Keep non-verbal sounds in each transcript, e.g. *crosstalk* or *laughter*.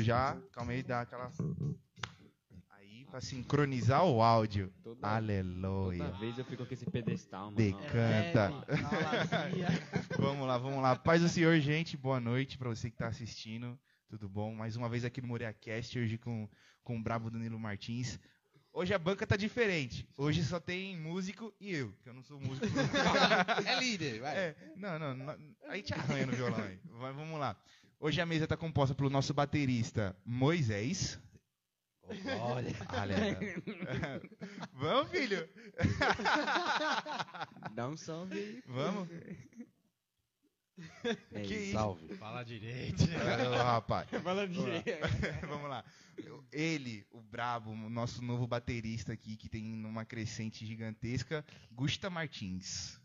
bagulho já. Calma aí, dá aquela. Aí, pra sincronizar o áudio. Toda, Aleluia. toda vez eu fico com esse pedestal, mano. Decanta. É, *laughs* Vamos lá, vamos lá. Paz do Senhor, gente. Boa noite pra você que tá assistindo. Tudo bom? Mais uma vez aqui no MoreaCast, hoje com, com o brabo Danilo Martins. Hoje a banca tá diferente. Hoje só tem músico e eu, que eu não sou músico. *laughs* É líder, vai. É, não, não, não, a gente arranha no violão aí. Vai, vamos lá. Hoje a mesa tá composta pelo nosso baterista Moisés. Olha. *laughs* Olha. vamos, filho? *laughs* Dá um salve aí. Vamos? É Que isso. isso? Salve. Fala direito. Rapaz. *laughs* Fala direito. Vamos lá. Ele, o brabo, o nosso novo baterista aqui, que tem uma crescente gigantesca, Gusta Martins.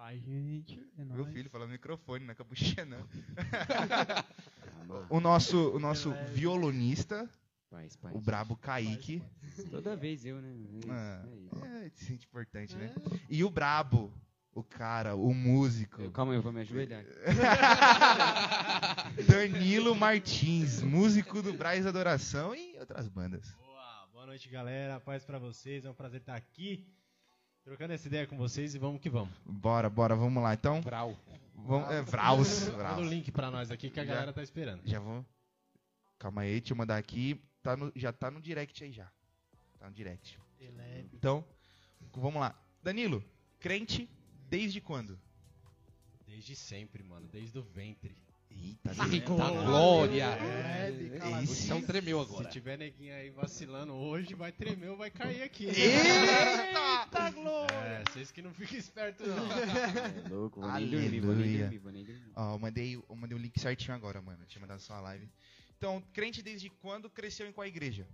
Pai, gente. É Meu nóis. filho, fala no microfone, não é capuchinha, não. *laughs* O nosso, o nosso violonista, Paz, paz. o brabo Kaique. Toda vez eu, né? É isso, Ah, é. É, se sente importante, né? E o brabo, o cara, o músico, Eu- calma aí, eu vou me ajoelhar. *laughs* Danilo Martins, músico do Braz Adoração e outras bandas. Boa, boa noite, galera. Paz pra vocês. É um prazer estar aqui. Trocando essa ideia com vocês e vamos que vamos. Bora, bora, vamos lá. Então, Brau. vamos, é, Vraus, *laughs* Manda o Vraus. link pra nós aqui que a Já. galera tá esperando. Já vou. Calma aí, deixa eu mandar aqui. Tá no- já tá no direct aí já. Tá no direct. Então, vamos lá. Danilo, crente desde quando? Desde sempre, mano. Desde o ventre. Eita, Eita Boa. glória. É, O chão tremeu agora. Se tiver neguinho aí vacilando hoje, vai tremer ou vai cair aqui. Eita, glória! É, vocês que não ficam espertos, não. *laughs* É louco, vou nem dormir, vou nem Aleluia. dormir, vou nem dormir. Ó, eu mandei, eu mandei o link certinho agora, mano. Tinha mandado só a live. Então, crente desde quando cresceu em qual igreja?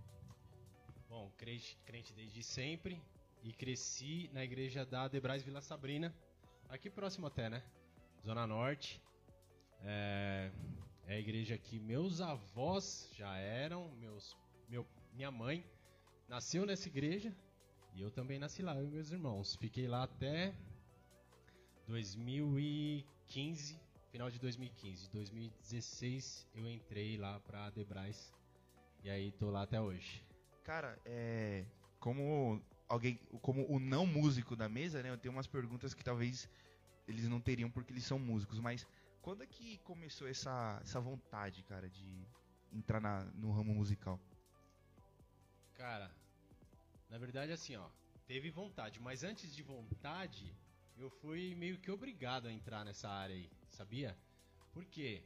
Bom, crente, crente desde sempre. E cresci na igreja da Debrais Vila Sabrina. Aqui próximo até, né? Zona Norte. É, é a igreja que meus avós já eram. Meus, meu, minha mãe nasceu nessa igreja. E eu também nasci lá, eu e meus irmãos. Fiquei lá até 2015, final de 2015. 2016 eu entrei lá pra Debrais. E aí tô lá até hoje. Cara, é. Como alguém. Como o não músico da mesa, né? Eu tenho umas perguntas que talvez eles não teriam porque eles são músicos, mas quando é que começou essa, essa vontade, cara, de entrar na- no ramo musical? Cara, na verdade assim, ó, teve vontade, mas antes de vontade, eu fui meio que obrigado a entrar nessa área aí, sabia? Por quê?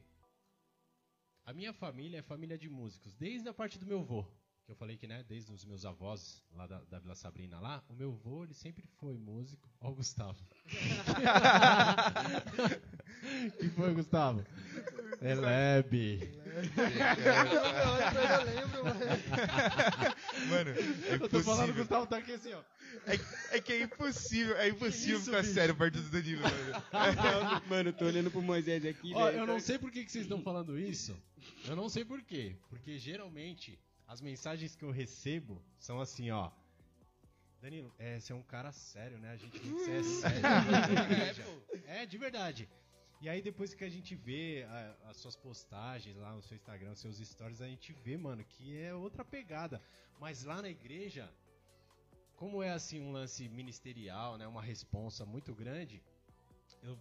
A minha família é família de músicos, desde a parte do meu avô, que eu falei que, né, desde os meus avós lá da, da Vila Sabrina lá, o meu avô, ele sempre foi músico. Ó o Gustavo. *laughs* que foi, Gustavo? Elebe. Eu lembro, mano. Mano, é Eu tô falando, o impossível. Gustavo tá aqui assim, ó. É, é que é impossível, é impossível isso, ficar bicho? sério perto do Danilo, mano. *laughs* Mano, eu tô olhando pro Moisés aqui, Ó, velho. eu não sei por que, que vocês estão falando isso. Eu não sei por quê. Porque geralmente as mensagens que eu recebo são assim, ó. Danilo, é, você é um cara sério, né? A gente vê que você *laughs* é sério. é, de verdade. E aí depois que a gente vê a- as suas postagens lá no seu Instagram, os seus stories, a gente vê, mano, que é outra pegada. Mas lá na igreja, como é assim um lance ministerial, né? Uma responsa muito grande, eu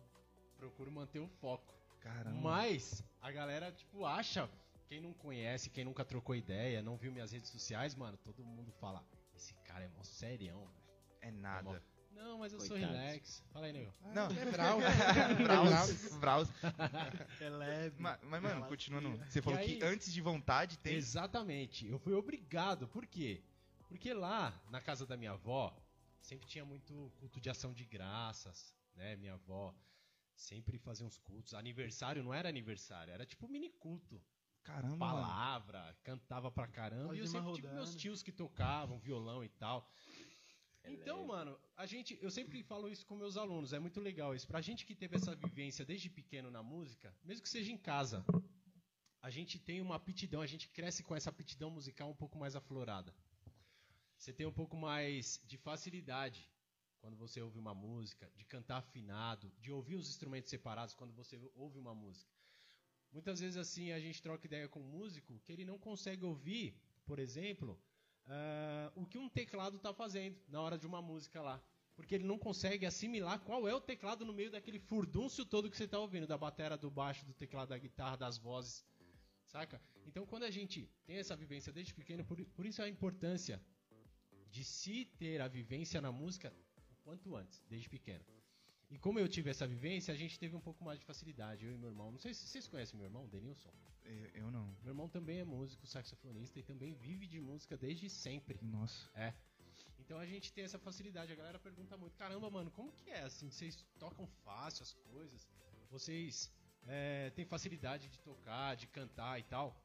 procuro manter o foco. Caramba. Mas a galera, tipo, acha. Quem não conhece, quem nunca trocou ideia, não viu minhas redes sociais, mano, todo mundo fala: Esse cara é mó serião, velho. É nada. Não, mas eu sou Coitados. relax. Fala aí, nego. Não, É Brau. *laughs* Braus, Braus. *laughs* É leve. Mas, mas, mano, continuando. Você falou aí- que antes de vontade tem. Exatamente. Eu fui obrigado. Por quê? Porque lá, na casa da minha avó, sempre tinha muito culto de ação de graças, né? Minha avó sempre fazia uns cultos. Aniversário não era aniversário, era tipo mini culto. Caramba. mano. palavra, cantava pra caramba. E eu sempre tive meus tios que tocavam violão e tal. Então, mano, a gente, eu sempre falo isso com meus alunos, é muito legal isso. Pra gente que teve essa vivência desde pequeno na música, mesmo que seja em casa, a gente tem uma aptidão, a gente cresce com essa aptidão musical um pouco mais aflorada. Você tem um pouco mais de facilidade quando você ouve uma música, de cantar afinado, de ouvir os instrumentos separados quando você ouve uma música. muitas vezes assim a gente troca ideia com um músico que ele não consegue ouvir, por exemplo, ah, o que um teclado está fazendo na hora de uma música lá. Porque ele não consegue assimilar qual é o teclado no meio daquele furdúncio todo que você está ouvindo, da batera, do baixo, do teclado, da guitarra, das vozes, saca? Então quando a gente tem essa vivência desde pequeno, por, por isso a importância de se ter a vivência na música o quanto antes, desde pequeno. E como eu tive essa vivência, a gente teve um pouco mais de facilidade, eu e meu irmão. Não sei se vocês conhecem meu irmão, Denilson. Eu, eu não. Meu irmão também é músico, saxofonista e também vive de música desde sempre. Nossa. É. Então a gente tem essa facilidade. A galera pergunta muito: caramba, mano, como que é assim? Vocês tocam fácil as coisas? Vocês é, têm facilidade de tocar, de cantar e tal?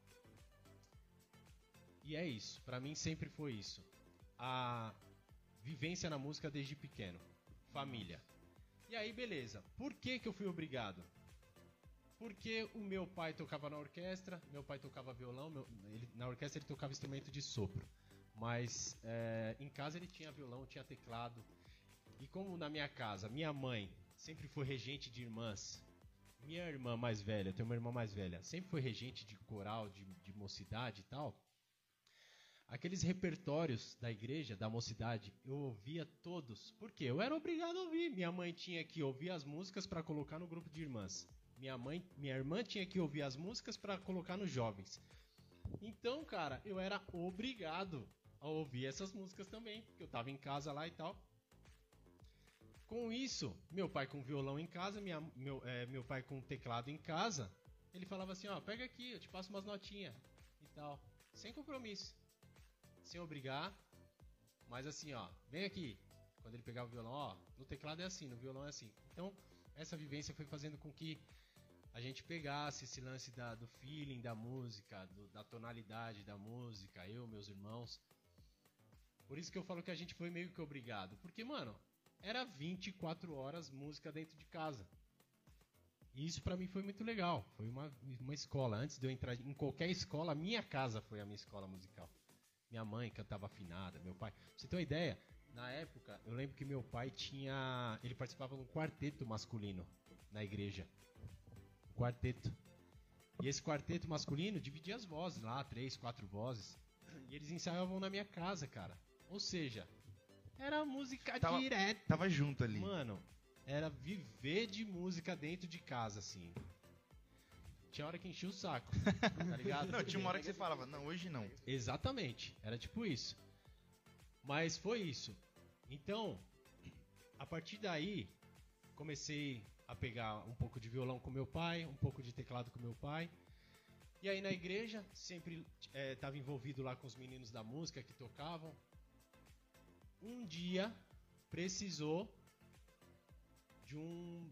E é isso. Pra mim sempre foi isso. A vivência na música desde pequeno. Família. E aí, beleza. Por que, que eu fui obrigado? Porque o meu pai tocava na orquestra, meu pai tocava violão, meu- ele- na orquestra ele tocava instrumento de sopro. Mas é, em casa ele tinha violão, tinha teclado. E como na minha casa, minha mãe sempre foi regente de irmãs. Minha irmã mais velha, eu tenho uma irmã mais velha, sempre foi regente de coral, de, de mocidade e tal. Aqueles repertórios da igreja, da mocidade, eu ouvia todos. Por quê? Eu era obrigado a ouvir. Minha mãe tinha que ouvir as músicas para colocar no grupo de irmãs. Minha mãe, minha irmã tinha que ouvir as músicas para colocar nos jovens. Então, cara, eu era obrigado a ouvir essas músicas também, porque eu tava em casa lá e tal. Com isso, meu pai com violão em casa, minha- meu, é, meu pai com teclado em casa, ele falava assim, ó, pega aqui, eu te passo umas notinhas e tal. Sem compromisso. Sem obrigar. Mas assim, ó, vem aqui. Quando ele pegava o violão, ó, no teclado é assim, no violão é assim. Então, essa vivência foi fazendo com que a gente pegasse esse lance da, do feeling da música, do- da tonalidade da música, eu, meus irmãos. Por isso que eu falo que a gente foi meio que obrigado. Porque, mano, era 24 horas música dentro de casa. E isso pra mim foi muito legal. Foi uma, uma escola. Antes de eu entrar em qualquer escola, a minha casa foi a minha escola musical. Minha mãe cantava afinada, meu pai. Pra você ter uma ideia, na época, eu lembro que meu pai tinha. Ele participava de um quarteto masculino na igreja. Um quarteto. E esse quarteto masculino dividia as vozes lá, três, quatro vozes. E eles ensaiavam na minha casa, cara. Ou seja, era música Tava- direta. Tava junto ali. Mano, era viver de música dentro de casa, assim. Tinha hora que enchia o saco, *laughs* tá ligado? Não, tinha uma hora que você falava, não, hoje não. Exatamente, era tipo isso. Mas foi isso. Então, a partir daí, comecei a pegar um pouco de violão com meu pai, um pouco de teclado com meu pai. E aí na igreja, sempre estava envolvido lá com os meninos da música que tocavam. Um dia, precisou de um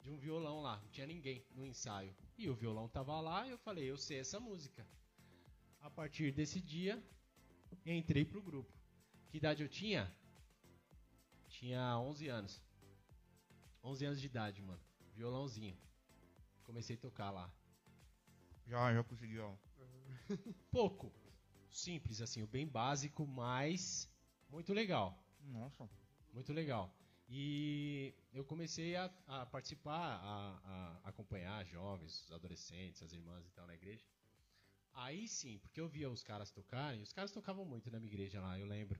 de um violão lá, não tinha ninguém no ensaio. E o violão tava lá e eu falei, eu sei essa música. A partir desse dia, entrei pro grupo. Que idade eu tinha? Tinha 11 anos. 11 anos de idade, mano. Violãozinho. Comecei a tocar lá. Já, já conseguiu, ó. *laughs* Pouco. Simples, assim, o bem básico, mas muito legal. Nossa. Muito legal. E eu comecei a, a participar, a, a acompanhar jovens, adolescentes, as irmãs e tal na igreja. Aí sim, porque eu via os caras tocarem, os caras tocavam muito na minha igreja lá, eu lembro.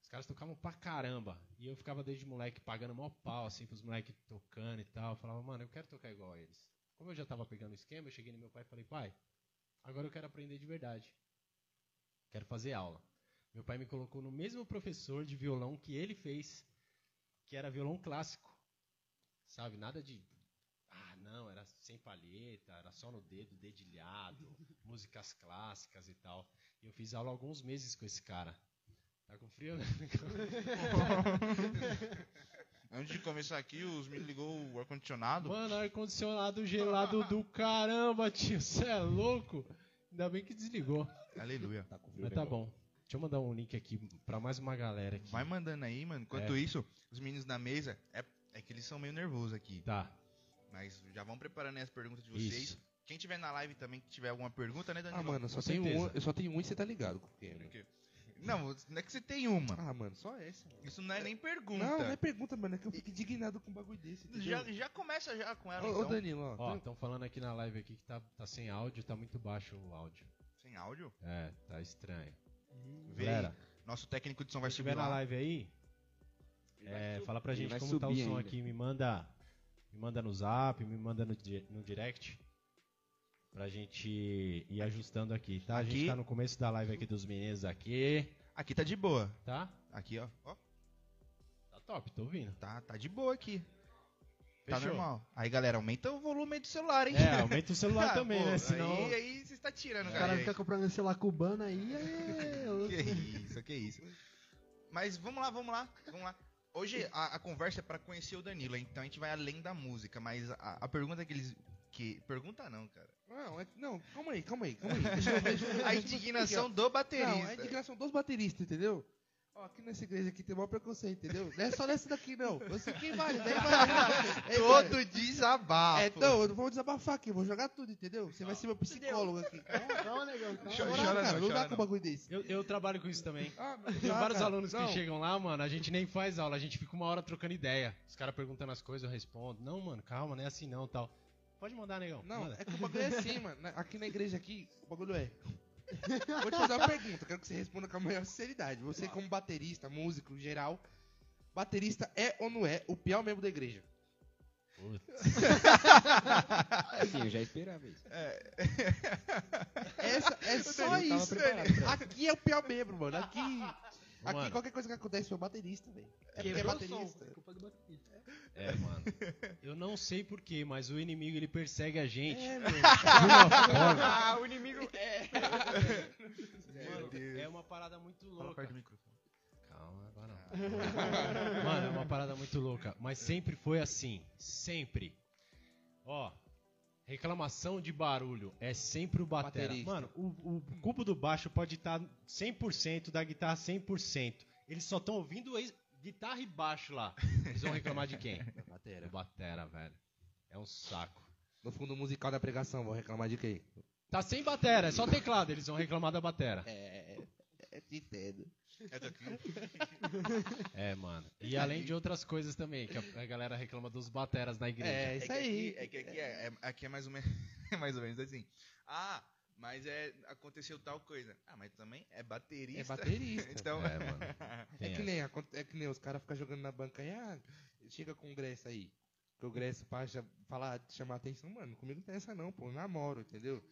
Os caras tocavam pra caramba. E eu ficava desde moleque pagando mó pau, assim, pros moleques tocando e tal. Eu falava, mano, eu quero tocar igual a eles. Como eu já tava pegando o esquema, eu cheguei no meu pai e falei, pai, agora eu quero aprender de verdade. Quero fazer aula. Meu pai me colocou no mesmo professor de violão que ele fez, que era violão clássico. Sabe? Nada de. Ah, não, era sem palheta, era só no dedo, dedilhado, *laughs* músicas clássicas e tal. E eu fiz aula alguns meses com esse cara. Tá com frio, né? *laughs* Antes de começar aqui, os meninos ligou o ar-condicionado. Mano, ar-condicionado gelado do caramba, tio. Você é louco? Ainda bem que desligou. Aleluia. Tá com frio, Mas né, tá irmão? bom. Deixa eu mandar um link aqui pra mais uma galera aqui. Vai mandando aí, mano. Enquanto É. isso, os meninos da mesa, é, é que eles são meio nervosos aqui. Tá. Mas já vão preparando aí as perguntas de vocês. Isso. Quem tiver na live também, que tiver alguma pergunta, né, Danilo? Ah, mano, eu só, certeza. um, eu só tenho um e você tá ligado com? Porque Não, não é que você tem uma. Ah, mano, só essa. Isso não é nem pergunta. Não, não é pergunta, mano. É que eu fico indignado com um bagulho desse. já, já começa já com ela, Ô, então. ô, Danilo, ó. Ó, estão falando aqui na live aqui que tá, tá sem áudio, tá muito baixo o áudio. Sem áudio? É, tá estranho. Vê Galera, aí. Nosso técnico de som vai se subir estiver na lá. live aí, é, fala pra gente como tá o subir som ainda. aqui. Me manda, me manda no zap, me manda no, no direct. Pra gente ir ajustando aqui, tá? A Aqui. gente tá no começo da live aqui dos meninos aqui, Aqui tá de boa. tá? Aqui, ó. ó Tá top, tô ouvindo. tá, tá de boa aqui. Tá Fechou. normal. Aí, galera, aumenta o volume aí do celular, hein? É, aumenta o celular Ah, *laughs* também, pô, né? Senão... Aí, aí você está tirando, O cara. cara fica comprando celular cubano aí, é... Que isso, que isso. Mas vamos lá, vamos lá, vamos lá. Hoje a, a conversa é pra conhecer o Danilo, então a gente vai além da música, mas a, a pergunta que eles. Que, pergunta não, cara. Não, é, não, calma aí, calma aí, calma aí. *laughs* Deixa eu, deixa eu- A indignação do baterista. Não, a indignação dos bateristas, entendeu? Ó, aqui nessa igreja aqui tem maior preconceito, entendeu? Não é só nessa daqui, não. Eu sei quem vale, daí *laughs* vale. É, Todo desabafo. É, não, eu não vou desabafar aqui, eu vou jogar tudo, entendeu? Você vai ser meu psicólogo aqui. Calma, negão, calma. Chora, cara, não, dá com um bagulho desse. Eu, eu trabalho com isso também. Ah, Tem vários cara. alunos Não. que chegam lá, mano, a gente nem faz aula, a gente fica uma hora trocando ideia. Os caras perguntando as coisas, eu respondo. Não, mano, calma, não é assim não, tal. Pode mandar, negão. Não, manda. é que o bagulho é assim, *laughs* mano. Aqui na igreja aqui, o bagulho é. *laughs* Vou te fazer uma pergunta, quero que você responda com a maior sinceridade. Você, como baterista, músico em geral, baterista é ou não é o pior membro da igreja? *laughs* Sim, eu já esperava isso. *laughs* Essa, é só isso, Aqui é o pior membro, mano. Aqui, aqui Mano. qualquer coisa que acontece foi o baterista, velho. É porque é o som, baterista. é culpa do baterista. É, mano. Eu não sei porquê, mas o inimigo ele persegue a gente. É, meu. de uma forma. *laughs* Ah, o inimigo é. Mano, é uma parada muito louca. Calma, agora não. Mano, é uma parada muito louca. Mas sempre foi assim. Sempre. Ó, reclamação de barulho é sempre o batera. Baterista. Mano, o, o cubo do baixo pode estar 100%, da guitarra 100%. Eles só estão ouvindo guitarra e baixo lá. Eles vão reclamar de quem? *laughs* Batera. Do batera, velho. É um saco. No fundo musical da pregação, vou reclamar de quem? Tá sem batera, é só teclado. Eles vão reclamar da batera. É, é, te entendo. É daqui. É, mano. E além de outras coisas também, que a, a galera reclama dos bateras na igreja. É, É isso que aí. Aqui, é que aqui é, é- aqui é mais ou menos, *laughs* é mais ou menos assim. Ah, mas é aconteceu tal coisa. Ah, mas também é baterista. É baterista. *laughs* então, É, mano. *laughs* É que, nem, é que nem os caras ficam jogando na banca aí, ah, chega com o Gresso aí. Que o Gresso pra falar, chamar atenção, mano, comigo não tem essa não, pô, eu namoro, entendeu?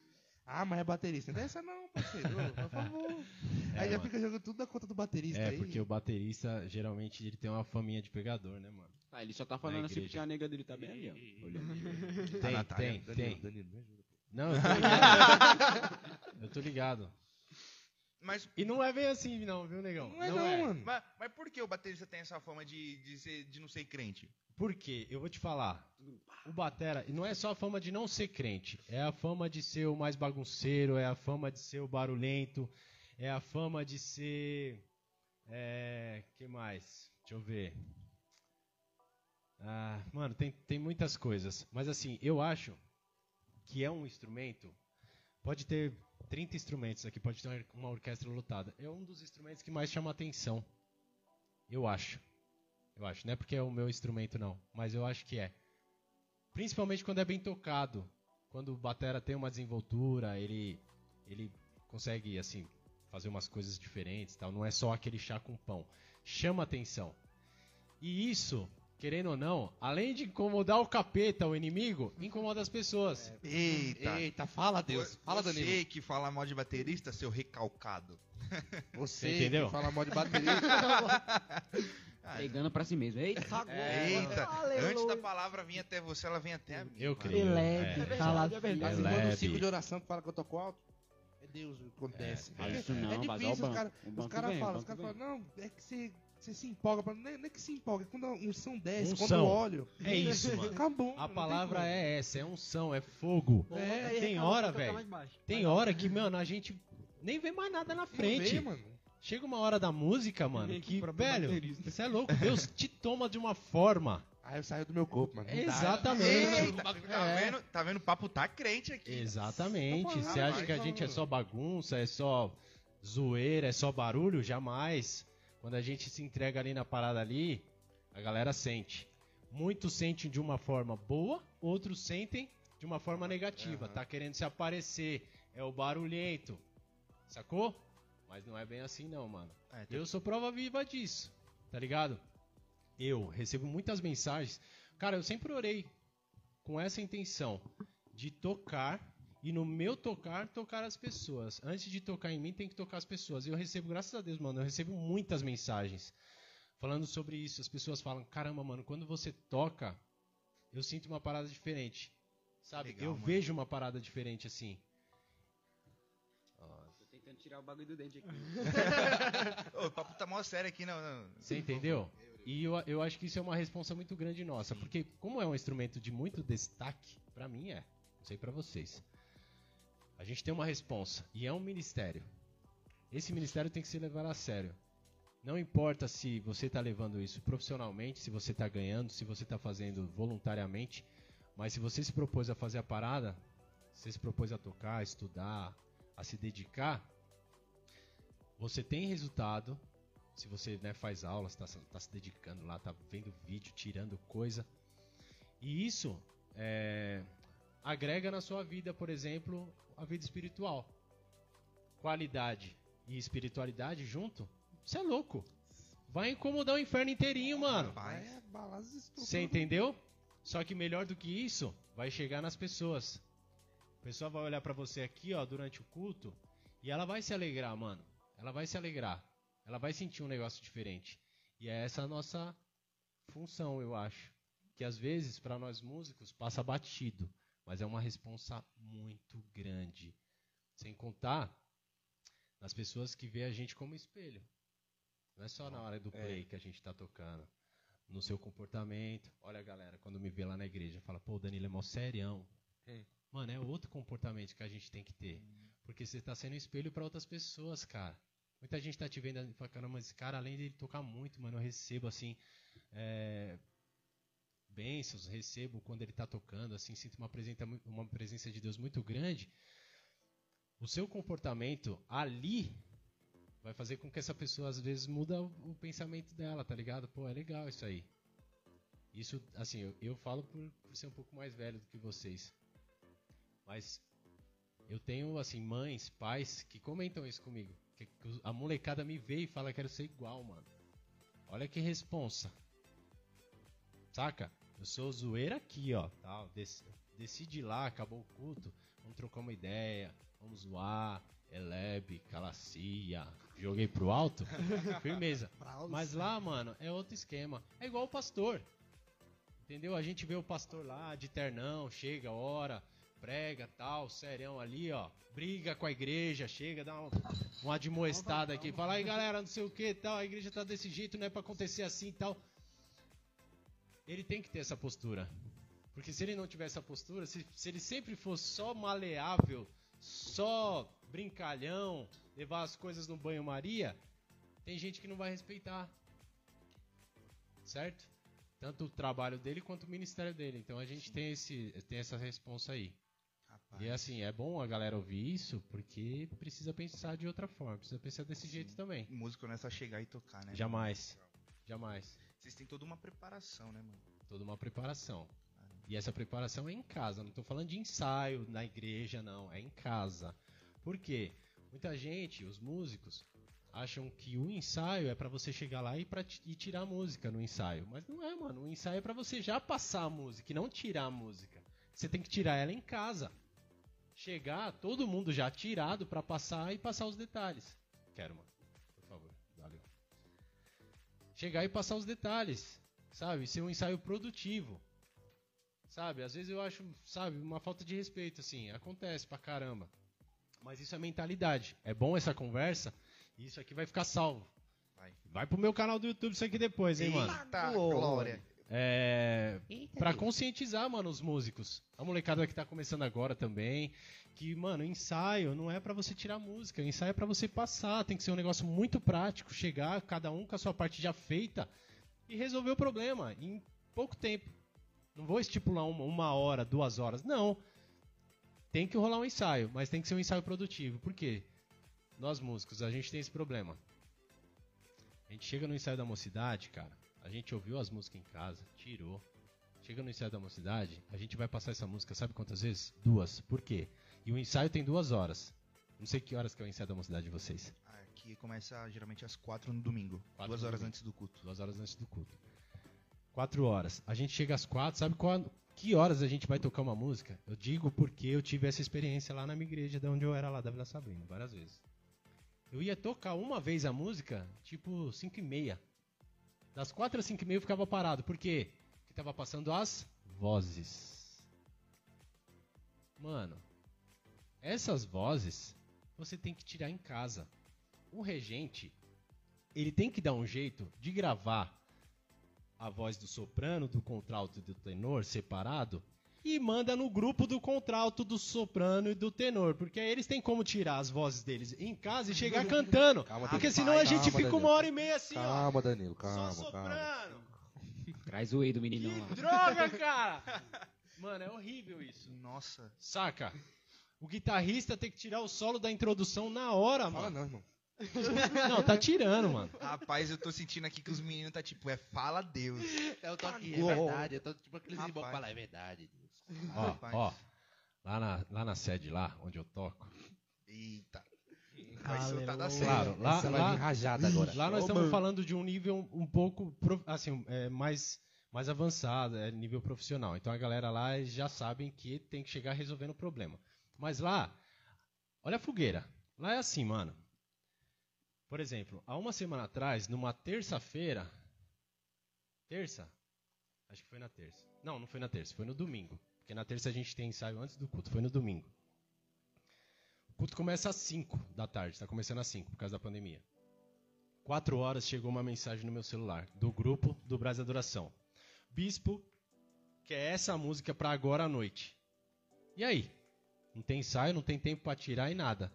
Ah, mas é baterista. Não tem essa não, parceiro, por favor. *laughs* É, aí já mano. fica jogando tudo na conta do baterista É, aí. porque o baterista, geralmente, ele tem uma faminha de pegador, né, mano? Ah, ele só tá falando assim porque a nega dele tá bem ali, ó. Olhando. Tem, tem, Danilo, tem. Danilo, me ajuda. Não, eu tô ligado. *laughs* eu tô ligado. Mas, E não é bem assim, não, viu, negão? Não é não, mano. mas, mas por que o baterista tem essa fama de, de, ser, de não ser crente? Por quê? Eu vou te falar. O Batera, e não é só a fama de não ser crente, é a fama de ser o mais bagunceiro, é a fama de ser o barulhento, é a fama de ser. É. que mais? Deixa eu ver. Ah, mano, tem, tem muitas coisas. Mas assim, eu acho que é um instrumento. Pode ter 30 instrumentos aqui, pode ter uma orquestra lotada. É um dos instrumentos que mais chama atenção. Eu acho. Eu acho. Não é porque é o meu instrumento, não. Mas eu acho que é. Principalmente quando é bem tocado. Quando o batera tem uma desenvoltura, ele, ele consegue, assim, fazer umas coisas diferentes tal. Não é só aquele chá com pão. Chama atenção. E isso, querendo ou não, além de incomodar o capeta, o inimigo, incomoda as pessoas. Eita. Eita, fala Deus. Fala, Você Danilo. que fala mal de baterista, seu recalcado. Você entendeu? que fala mal de baterista. *laughs* Pegando pra si mesmo. Eita, Eita, Aleluia. antes da palavra vir até você, ela vem até a mim. Eu creio. Leve, É. calado. É verdade. É quando o leve. ciclo de oração que fala que eu toco alto, é Deus o que acontece. É, É, isso não, é difícil, os caras falam, os caras falam, não, é que você, você se empolga, pra- não é, é que se empolga, é quando a unção desce, quando Unção. eu olho, É isso, mano. acabou. A palavra é essa, é unção, é fogo. É, tem hora, velho. Tem hora que, mano, a gente nem vê mais nada na frente. Vê, mano. Chega uma hora da música, mano, que, o próprio velho, baterista. você é louco. Deus te toma de uma forma. Aí eu saio do meu corpo, mano. Exatamente. Eita, tá, vendo? Tá vendo? O papo tá crente aqui. Exatamente. Você acha vai, que a gente é só bagunça, é só zoeira, é só barulho, jamais. Quando a gente se entrega ali na parada ali, a galera sente. Muitos sentem de uma forma boa, outros sentem de uma forma negativa. Aham. Tá querendo se aparecer, é o barulhento. Sacou? Mas não é bem assim não, mano. É, tem- Eu sou prova viva disso, tá ligado? Eu recebo muitas mensagens. Cara, eu sempre orei com essa intenção de tocar e no meu tocar, tocar as pessoas. Antes de tocar em mim, tem que tocar as pessoas. E eu recebo, graças a Deus, mano, eu recebo muitas mensagens falando sobre isso. As pessoas falam: caramba, mano, quando você toca, eu sinto uma parada diferente. Sabe? Legal, eu mano. vejo uma parada diferente assim. Tô tentando tirar o bagulho do dente aqui. *laughs* Ô, o papo tá mó sério aqui, não, não. Você entendeu? E eu, eu acho que isso é uma responsa muito grande nossa, porque como é um instrumento de muito destaque, pra mim é, não sei pra vocês. A gente tem uma responsa e é um ministério. Esse ministério tem que ser levado a sério. Não importa se você tá levando isso profissionalmente, se você tá ganhando, se você tá fazendo voluntariamente, mas se você se propôs a fazer a parada, você se propôs a tocar, a estudar, a se dedicar, você tem resultado, se você né, faz aulas, está se dedicando lá, tá vendo vídeo, tirando coisa. E isso é, agrega na sua vida, por exemplo, a vida espiritual. Qualidade e espiritualidade junto, você é louco. Vai incomodar o inferno inteirinho, mano. É, estupro. Você entendeu? Só que melhor do que isso, vai chegar nas pessoas. A pessoa vai olhar pra você aqui, ó, durante o culto, e ela vai se alegrar, mano. Ela vai se alegrar. Ela vai sentir um negócio diferente. E é essa a nossa função, eu acho. Que às vezes, pra nós músicos, passa batido. Mas é uma responsa muito grande. Sem contar nas pessoas que vê a gente como espelho. Não é só na hora do play que a gente tá tocando no seu comportamento. Olha, galera, quando me vê lá na igreja, fala, pô, o Danilo é mó serião. Hum. Mano, é outro comportamento que a gente tem que ter. Porque você tá sendo espelho pra outras pessoas, cara. Muita gente tá te vendo e fala, caramba, esse cara, além de ele tocar muito, mano, eu recebo, assim, é, bênçãos, recebo quando ele tá tocando, assim, sinto uma presença, uma presença de Deus muito grande. O seu comportamento ali vai fazer com que essa pessoa às vezes muda o, pensamento dela, tá ligado? Pô, é legal isso aí. Isso, assim, eu, eu falo por, por ser um pouco mais velho do que vocês. Mas eu tenho, assim, mães, pais que comentam isso comigo. Que, a molecada me vê e fala, quero ser igual, mano. Olha que responsa. Saca? Eu sou zoeira aqui, ó. Tal, desci, desci de lá, acabou o culto. Vamos trocar uma ideia. Vamos zoar. Elebe, Calacia. Joguei pro alto. *laughs* Firmeza. Mas lá, mano, é outro esquema. É igual o pastor. Entendeu? A gente vê o pastor lá de ternão, chega, ora, prega, tal, serão ali, ó. Briga com a igreja, chega, dá um, uma admoestada aqui. Fala aí, galera, não sei o que tal. A igreja tá desse jeito, não é pra acontecer assim e tal. Ele tem que ter essa postura. Porque se ele não tiver essa postura, se, se ele sempre for só maleável, só brincalhão, levar as coisas no banho-maria, tem gente que não vai respeitar. Certo? Tanto o trabalho dele quanto o ministério dele. Então a gente tem, esse, tem essa responsa aí. Rapaz. E assim, é bom a galera ouvir isso, porque precisa pensar de outra forma, precisa pensar desse jeito também. Músico não é só chegar e tocar, né? Jamais. Jamais. Vocês têm toda uma preparação, né, mano? Toda uma preparação. E essa preparação é em casa. Não tô falando de ensaio na igreja, não. É em casa. Por quê? Muita gente, os músicos, acham que o ensaio é pra você chegar lá e, pra e tirar a música no ensaio. Mas não é, mano. O ensaio é pra você já passar a música e não tirar a música. Você tem que tirar ela em casa. Chegar, todo mundo já tirado pra passar e passar os detalhes. Quero, mano. Chegar e passar os detalhes. Sabe? Ser um ensaio produtivo. Sabe? Às vezes eu acho, sabe, uma falta de respeito, assim. Acontece pra caramba. Mas isso é mentalidade. É bom essa conversa. E isso aqui vai ficar salvo. Vai. Vai pro meu canal do YouTube isso aqui depois, hein, mano? Eita, glória. É. Pra conscientizar, mano, os músicos. A molecada que tá começando agora também. Que, mano, ensaio não é pra você tirar música. Ensaio é pra você passar. Tem que ser um negócio muito prático. Chegar, cada um com a sua parte já feita. E resolver o problema em pouco tempo. Não vou estipular uma, uma hora, duas horas. Não. Tem que rolar um ensaio, mas tem que ser um ensaio produtivo. Por quê? nós músicos, a gente tem esse problema. A gente chega no ensaio da mocidade, cara, a gente ouviu as músicas em casa, tirou. Chega no ensaio da mocidade, a gente vai passar essa música, sabe quantas vezes? Duas. Por quê? E o ensaio tem duas horas. Não sei que horas que é o ensaio da mocidade de vocês. Aqui começa geralmente às quatro no domingo. Quatro duas no horas domingo. antes do culto. Duas horas antes do culto. Quatro horas. A gente chega às quatro, sabe qual, que horas a gente vai tocar uma música? Eu digo porque eu tive essa experiência lá na minha igreja, de onde eu era lá, da Vila Sabrina, várias vezes. Eu ia tocar uma vez a música, tipo cinco e meia. Das quatro às cinco e meia eu ficava parado. Por quê? Porque tava passando as vozes. Mano, essas vozes você tem que tirar em casa. O regente, ele tem que dar um jeito de gravar a voz do soprano, do contralto e do tenor separado e manda no grupo do contralto, do soprano e do tenor, porque aí eles têm como tirar as vozes deles em casa e chegar *laughs* cantando. Calma, Porque senão a gente Calma, fica Danilo. uma hora e meia assim, ó. Calma, Danilo, Só calma, calma. soprano. Traz o whey do meninão lá. Droga, cara! *laughs* Mano, é horrível isso. Nossa. Saca? O guitarrista tem que tirar o solo da introdução na hora, Fala mano. não, irmão. *laughs* Não, tá tirando, mano. Rapaz, eu tô sentindo aqui que os meninos tá tipo, é fala Deus. Eu tô aqui, é verdade. Eu tô tipo aqueles que Rapaz. falam, é verdade, Deus. Ó, *laughs* ó. Lá na, lá na sede, lá, onde eu toco. Eita. Da série. Claro, lá, Essa lá, rajada agora. lá nós estamos mano. falando de um nível um pouco, assim, é, mais, mais avançado, é nível profissional. Então a galera lá já sabem que tem que chegar resolvendo o problema. Mas lá, olha a fogueira. Lá é assim, mano. Por exemplo, há uma semana atrás, numa terça-feira. Terça? Acho que foi na terça. Não, não foi na terça, foi no domingo. Porque na terça a gente tem ensaio antes do culto, foi no domingo. O culto começa às 5 da tarde, está começando às 5 por causa da pandemia. 4 horas chegou uma mensagem no meu celular do grupo do Brasil Adoração. Bispo, quer essa música para agora à noite. E aí? Não tem ensaio, não tem tempo para tirar e nada.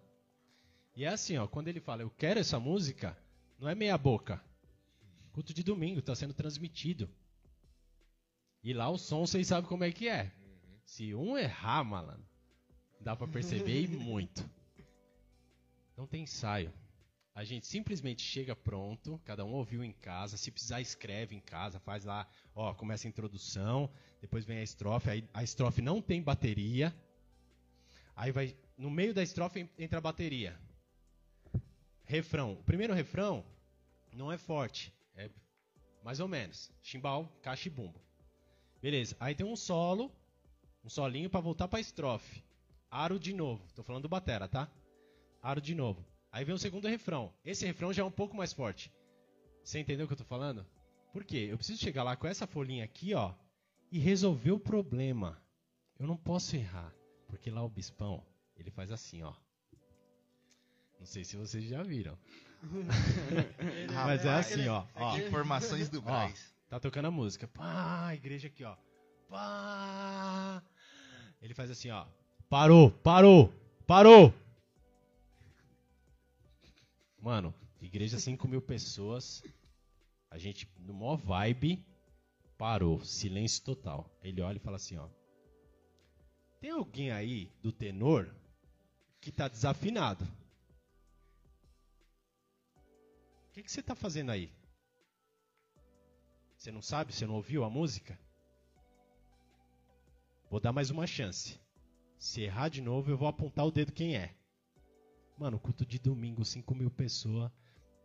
E é assim, ó, quando ele fala, eu quero essa música, não é meia boca. Culto de domingo, está sendo transmitido. E lá o som, vocês sabem como é que é. Se um errar, malandro, dá pra perceber e *laughs* muito. Não tem ensaio. A gente simplesmente chega pronto, cada um ouviu em casa, se precisar escreve em casa, faz lá, ó, começa a introdução, depois vem a estrofe, aí a estrofe não tem bateria. Aí vai, no meio da estrofe en- entra a bateria. Refrão. O primeiro refrão não é forte, é mais ou menos. Chimbal, caixa e bumbo. Beleza. Aí tem um solo, um solinho pra voltar pra estrofe. Aro de novo. Tô falando do batera, tá? Aro de novo. Aí vem o segundo refrão. Esse refrão já é um pouco mais forte. Você entendeu o que eu tô falando? Por quê? Eu preciso chegar lá com essa folhinha aqui, ó, e resolver o problema. Eu não posso errar, porque lá o bispão, ele faz assim, ó. Não sei se vocês já viram. *laughs* Mas é assim, ó. ó. Informações do Braz. Tá tocando a música. Pá, igreja aqui, ó. Pá. Ele faz assim, ó. Parou, parou, parou. Mano, igreja 5 mil pessoas. A gente, no maior vibe, parou. Silêncio total. Ele olha e fala assim, ó. Tem alguém aí do tenor que tá desafinado? O que, que você tá fazendo aí? Você não sabe? Você não ouviu a música? Vou dar mais uma chance. Se errar de novo, eu vou apontar o dedo quem é. Mano, culto de domingo, 5 mil pessoas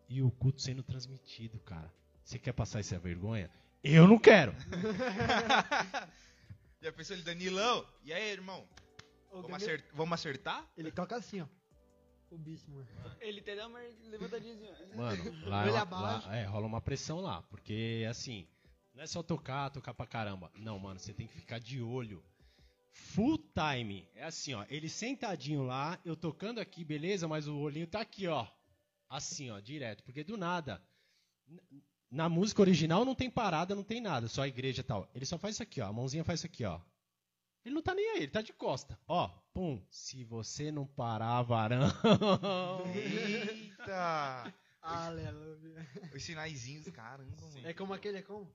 e o culto sendo transmitido, cara. Você quer passar essa vergonha? Eu não quero. *laughs* Já pensou ele, Danilão? E aí, irmão? Vamos, Danilo- acert- vamos acertar? Ele toca assim, ó. O bispo, mano. Ele até dá uma levantadinha assim, ó. Mano, lá, é Olha uma- abaixo. lá- é, rola uma pressão lá. Porque, assim, não é só tocar, tocar pra caramba. Não, mano, você tem que ficar de olho. Full time. É assim, ó. Ele sentadinho lá, eu tocando aqui, beleza? Mas o olhinho tá aqui, ó. Assim, ó, direto. Porque do nada. Na música original não tem parada, não tem nada. Só a igreja e tal. Ele só faz isso aqui, ó. A mãozinha faz isso aqui, ó. Ele não tá nem aí, ele tá de costa. Ó, pum. Se você não parar, varão. Eita! *laughs* Aleluia. Os sinaizinhos, caramba, mano. É como aquele, é como?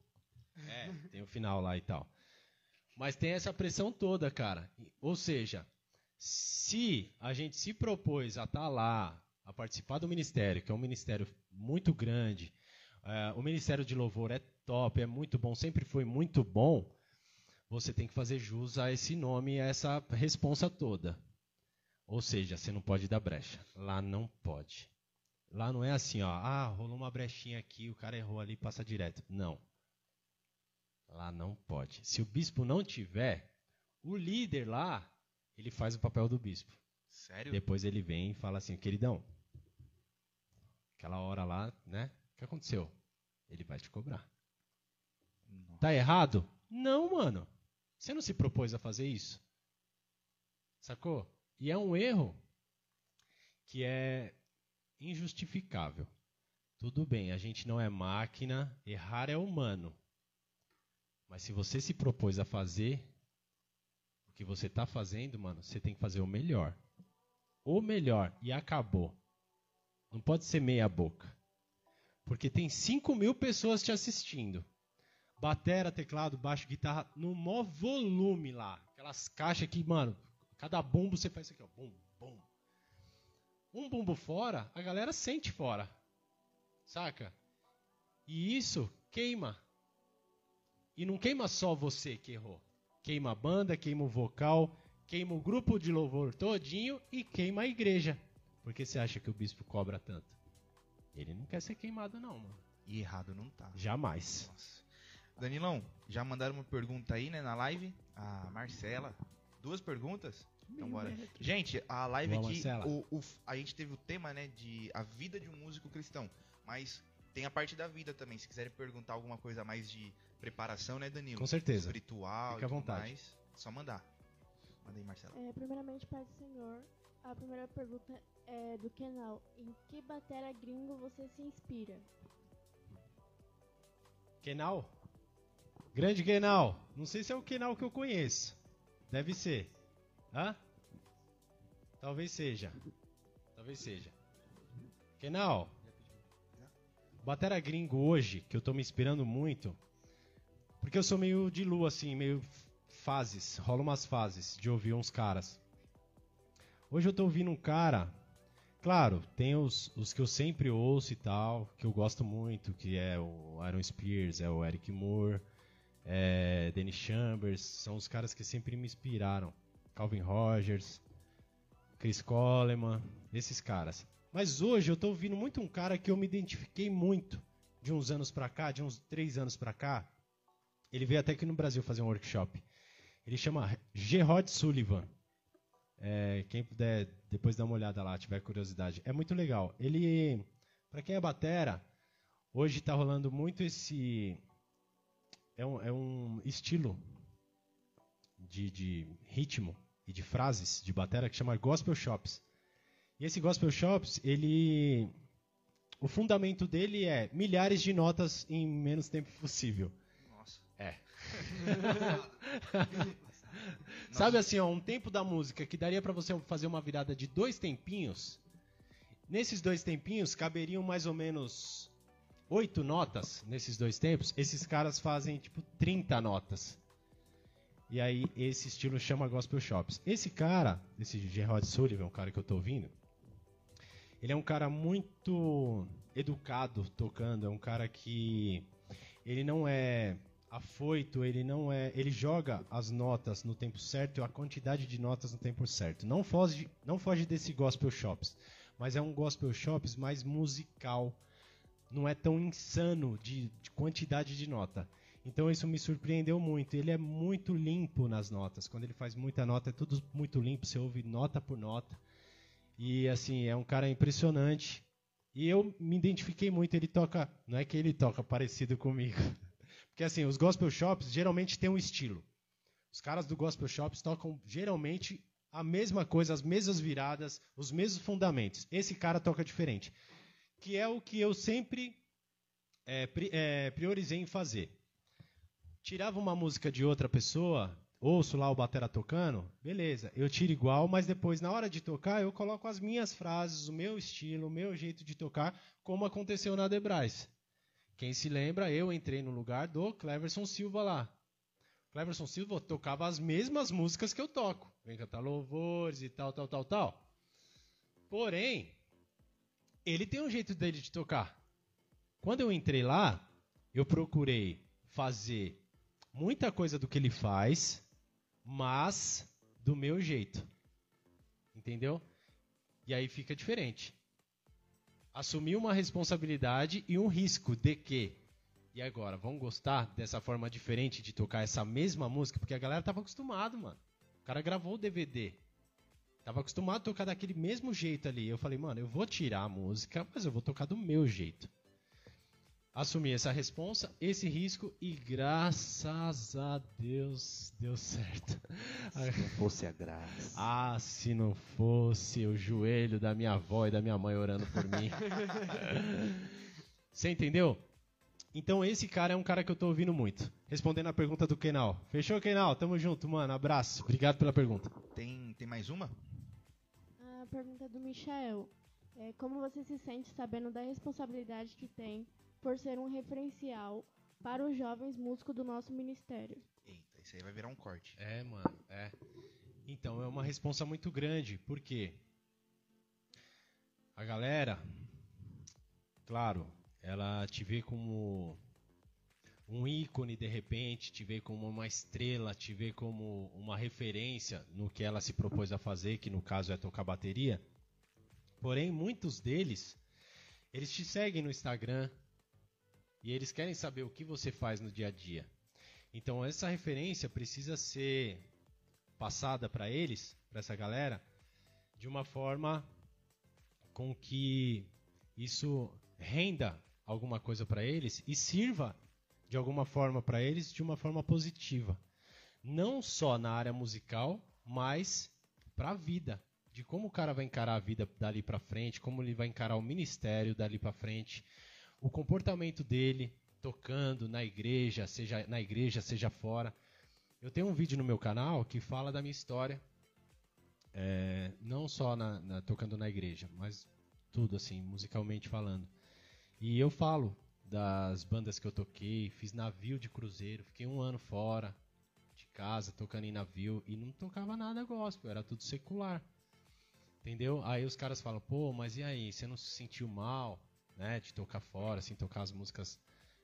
É, tem o final lá e tal. Mas tem essa pressão toda, cara. Ou seja, se a gente se propôs a estar lá a participar do ministério, que é um ministério muito grande, é, o ministério de louvor é top, é muito bom, sempre foi muito bom, você tem que fazer jus a esse nome a essa responsa toda. Ou seja, você não pode dar brecha. Lá não pode. Lá não é assim, ó. Ah, rolou uma brechinha aqui, o cara errou ali, passa direto. Não. Lá não pode. Se o bispo não tiver, o líder lá, ele faz o papel do bispo. Sério? Depois ele vem e fala assim, queridão, aquela hora lá, né? O que aconteceu? Ele vai te cobrar. Nossa. Tá errado? Não, mano. Você não se propôs a fazer isso? Sacou? E é um erro que é injustificável. Tudo bem, a gente não é máquina, errar é humano. Mas se você se propôs a fazer o que você está fazendo, mano, você tem que fazer o melhor. O melhor. E acabou. Não pode ser meia boca. Porque tem 5 mil pessoas te assistindo. Batera, teclado, baixo, guitarra, no maior volume lá. Aquelas caixas que, mano, cada bumbo você faz isso aqui, ó. Bum, bum. Um bumbo fora, a galera sente fora. Saca? E isso queima. E não queima só você que errou. Queima a banda, queima o vocal, queima o grupo de louvor todinho e queima a igreja. Por que você acha que o bispo cobra tanto? Ele não quer ser queimado não, mano. E errado não tá. Jamais. Nossa. Danilão, já mandaram uma pergunta aí, né, na live? A Marcela. Duas perguntas? Então bora. Gente, a live Boa, aqui, o, o- a gente teve o tema, né, de a vida de um músico cristão. Mas tem a parte da vida também. Se quiserem perguntar alguma coisa a mais de preparação, né, Danilo? Com certeza. Espiritual Fica e à vontade. mais. Só mandar. Manda aí, Marcela. É, primeiramente, Pai do Senhor, a primeira pergunta é do Kenal. Em que batera gringo você se inspira? Kenal? Grande Kenal. Não sei se é o Kenal que eu conheço. Deve ser. Hã? Talvez seja. Talvez seja. Kenal. Batera gringo hoje, que eu tô me inspirando muito. Porque eu sou meio de lua, assim, meio fases. Rola umas fases de ouvir uns caras. Hoje eu tô ouvindo um cara. Claro, tem os, os que eu sempre ouço e tal, que eu gosto muito, que é o Aaron Spears, é o Eric Moore, é Dennis Chambers, são os caras que sempre me inspiraram. Calvin Rogers, Chris Coleman, esses caras. Mas hoje eu tô ouvindo muito um cara que eu me identifiquei muito de uns anos pra cá, de uns três anos pra cá. Ele veio até aqui no Brasil fazer um workshop. Ele chama Gerard Sullivan. É, quem puder depois dar uma olhada lá, tiver curiosidade. É muito legal. Ele, pra quem é batera, hoje tá rolando muito esse... É um, é um estilo de, de ritmo e de frases de batera que chama Gospel Shops. E esse Gospel Shops, ele... O fundamento dele é milhares de notas em menos tempo possível. É. *laughs* Sabe assim, ó, um tempo da música que daria pra você fazer uma virada de dois tempinhos. Nesses dois tempinhos caberiam mais ou menos oito notas nesses dois tempos. Esses caras fazem tipo 30 notas. E aí esse estilo chama Gospel Shops. Esse cara, esse Gerard Sullivan, o cara que eu tô ouvindo, ele é um cara muito educado tocando, é um cara que ele não é afoito, ele não é, ele joga as notas no tempo certo e a quantidade de notas no tempo certo. Não foge, não foge desse gospel shops, mas é um gospel shops mais musical. Não é tão insano de, de quantidade de nota. Então isso me surpreendeu muito. Ele é muito limpo nas notas. Quando ele faz muita nota, é tudo muito limpo. Você ouve nota por nota. E assim, é um cara impressionante. E eu me identifiquei muito. Ele toca. Não é que ele toca parecido comigo. *laughs* Porque assim, os gospel shops geralmente têm um estilo. Os caras do gospel shops tocam geralmente a mesma coisa, as mesmas viradas, os mesmos fundamentos. Esse cara toca diferente. Que é o que eu sempre é, pri- é, priorizei em fazer. Tirava uma música de outra pessoa, ouço lá o batera tocando, beleza, eu tiro igual, mas depois, na hora de tocar, eu coloco as minhas frases, o meu estilo, o meu jeito de tocar, como aconteceu na Debrais. Quem se lembra, eu entrei no lugar do Cleverson Silva lá. Cleverson Silva tocava as mesmas músicas que eu toco. Vem cantar louvores e tal, tal, tal, tal. Porém, ele tem um jeito dele de tocar. Quando eu entrei lá, eu procurei fazer muita coisa do que ele faz, mas do meu jeito. Entendeu? E aí fica diferente. Assumir uma responsabilidade e um risco de que. E agora, vão gostar dessa forma diferente de tocar essa mesma música? Porque a galera tava acostumado, mano. O cara gravou o DVD. Tava acostumado a tocar daquele mesmo jeito ali. Eu falei, mano, eu vou tirar a música, mas eu vou tocar do meu jeito. Assumi essa responsa, esse risco e graças a Deus deu certo. Se não fosse a graça. Ah, se não fosse o joelho da minha avó e da minha mãe orando por mim. *laughs* Você entendeu? Então esse cara é um cara que eu tô ouvindo muito. Respondendo a pergunta do Kenal. Fechou, Kenal? Tamo junto, mano. Abraço. Obrigado pela pergunta. Tem, tem mais uma? A pergunta do Michael. É, como você se sente sabendo da responsabilidade que tem por ser um referencial para os jovens músicos do nosso ministério? Eita, isso aí vai virar um corte. É, mano, é. Então, é uma responsa muito grande, porque a galera, claro, ela te vê como um ícone de repente, te vê como uma estrela, te vê como uma referência no que ela se propôs a fazer, que no caso é tocar bateria. Porém, muitos deles, eles te seguem no Instagram e eles querem saber o que você faz no dia a dia. Então, essa referência precisa ser passada para eles, para essa galera, de uma forma com que isso renda alguma coisa para eles e sirva de alguma forma para eles de uma forma positiva. Não só na área musical, mas para a vida. De como o cara vai encarar a vida dali para frente, como ele vai encarar o ministério dali para frente, o comportamento dele tocando na igreja, seja na igreja, seja fora. Eu tenho um vídeo no meu canal que fala da minha história, é, não só na, na- tocando na igreja, mas tudo assim, musicalmente falando. E eu falo das bandas que eu toquei, fiz navio de cruzeiro, fiquei um ano fora de casa, tocando em navio, e não tocava nada gospel, era tudo secular. Entendeu? Aí os caras falam, pô, mas e aí, você não se sentiu mal, né, de tocar fora, assim, tocar as músicas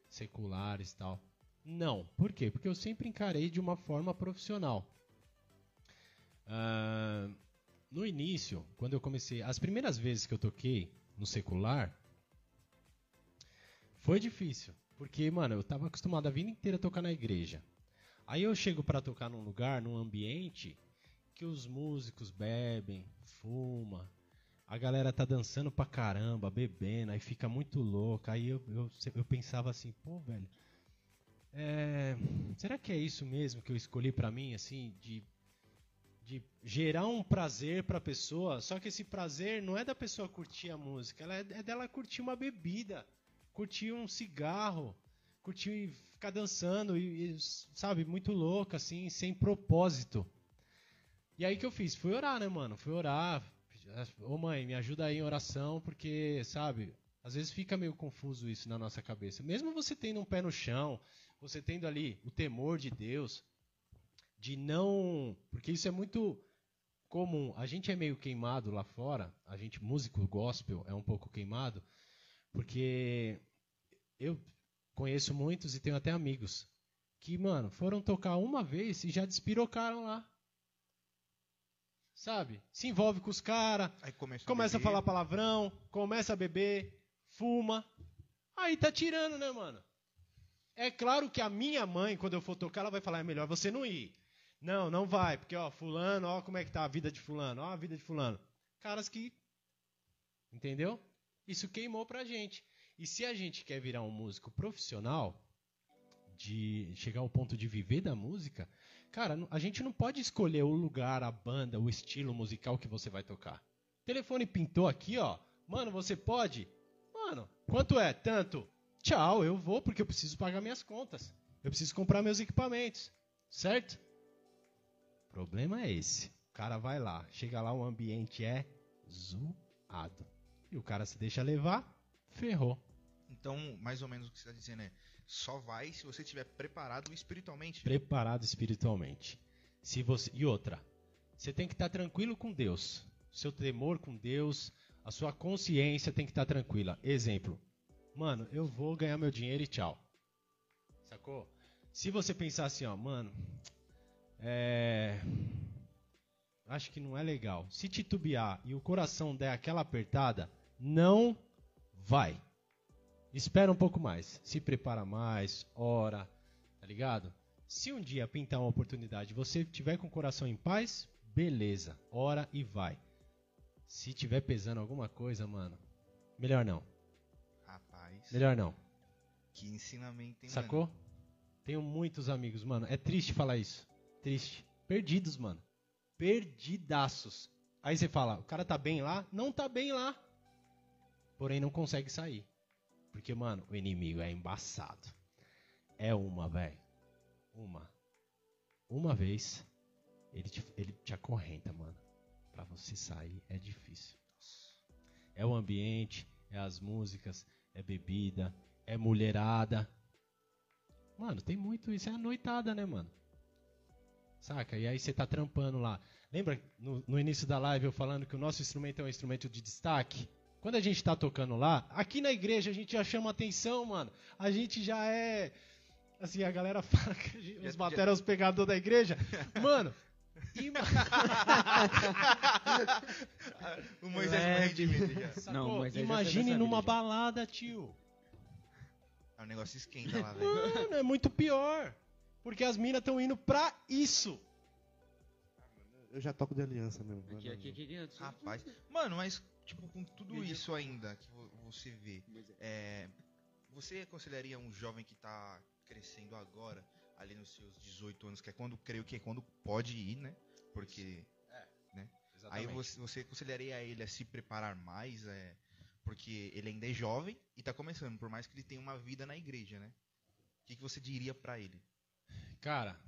seculares e tal? Não. Por quê? Porque eu sempre encarei de uma forma profissional. Ah, no início, quando eu comecei, as primeiras vezes que eu toquei no secular, foi difícil. Porque, mano, eu tava acostumado a vida inteira a tocar na igreja. Aí eu chego pra tocar num lugar, num ambiente que os músicos bebem, fuma, a galera tá dançando pra caramba, bebendo, aí fica muito louca. Aí eu, eu, eu pensava assim, pô, velho, é, será que é isso mesmo que eu escolhi pra mim, assim, de, de gerar um prazer pra pessoa? Só que esse prazer não é da pessoa curtir a música, ela é, é dela curtir uma bebida, curtir um cigarro, curtir ficar dançando e, e, sabe, muito louca, assim, sem propósito. E aí que eu fiz? Fui orar, né, mano? Fui orar. Ô mãe, me ajuda aí em oração, porque, sabe, às vezes fica meio confuso isso na nossa cabeça. Mesmo você tendo um pé no chão, você tendo ali o temor de Deus, de não. Porque isso é muito comum. A gente é meio queimado lá fora, a gente, músico gospel, é um pouco queimado, porque eu conheço muitos e tenho até amigos que, mano, foram tocar uma vez e já despirocaram lá. Sabe? Se envolve com os caras, começa, começa a beber. falar palavrão, começa a beber, fuma. Aí tá tirando, né, mano? É claro que a minha mãe, quando eu for tocar, ela vai falar: é melhor você não ir. Não, não vai, porque, ó, Fulano, ó, como é que tá a vida de Fulano, ó, a vida de Fulano. Caras que. Entendeu? Isso queimou pra gente. E se a gente quer virar um músico profissional, de chegar ao ponto de viver da música, cara, a gente não pode escolher o lugar, a banda, o estilo musical que você vai tocar. O telefone pintou aqui, ó. Mano, você pode? Mano, quanto é? Tanto. Tchau, eu vou porque eu preciso pagar minhas contas. Eu preciso comprar meus equipamentos. Certo? O problema é esse. O cara vai lá, chega lá, o ambiente é zoado. E o cara se deixa levar, ferrou. Então, mais ou menos o que você está dizendo é: só vai se você estiver preparado espiritualmente. preparado espiritualmente. Se você e outra, você tem que estar tranquilo com Deus. Seu temor com Deus, A sua consciência tem que estar tranquila. Exemplo. Mano, eu vou ganhar meu dinheiro e tchau. Sacou? Se você pensar assim, ó, mano, é. Acho que não é legal. Se titubear e o coração der aquela apertada, não vai. Espera um pouco mais. Se prepara mais, ora, tá ligado? Se um dia pintar uma oportunidade, você tiver com o coração em paz, beleza, ora e vai. Se tiver pesando alguma coisa, mano, melhor não. Rapaz, Melhor não. que ensinamento, hein, Sacou? mano? Tenho muitos amigos, mano. É triste falar isso. Triste. Perdidos, mano. Perdidaços. Aí você fala, o cara tá bem lá? Não tá bem lá. Porém, não consegue sair. Porque, mano, o inimigo é embaçado. É uma, velho. Uma. Uma vez, ele te, ele te acorrenta, mano. Pra você sair é difícil. É o ambiente, é as músicas, é bebida, é mulherada. Mano, tem muito isso. É a noitada, né, mano? Saca? E aí você tá trampando lá. Lembra no, no início da live eu falando que o nosso instrumento é um instrumento de destaque? Quando a gente tá tocando lá, aqui na igreja a gente já chama atenção, mano. A gente já é. Assim, a galera *laughs* fala que gente, os batera é os pegadores da igreja. Mano, *laughs* ima- O Moisés É, morreu de medo já. sacou? Não, mas aí já imagine numa balada, tio. O negócio esquenta lá, velho. Mano, é muito pior. Porque as minas estão indo pra isso. Eu já toco de aliança mesmo. Aqui, aqui, aqui, aqui. Rapaz. Mano, mas, tipo, com tudo Beleza. isso ainda que vo- você vê, é, você aconselharia um jovem que tá crescendo agora, ali nos seus 18 anos, que é quando, creio que é quando pode ir, né? Porque aí você, você aconselharia ele a se preparar mais, é, porque ele ainda é jovem e tá começando, por mais que ele tenha uma vida na igreja, né? O que, que você diria pra ele? Cara,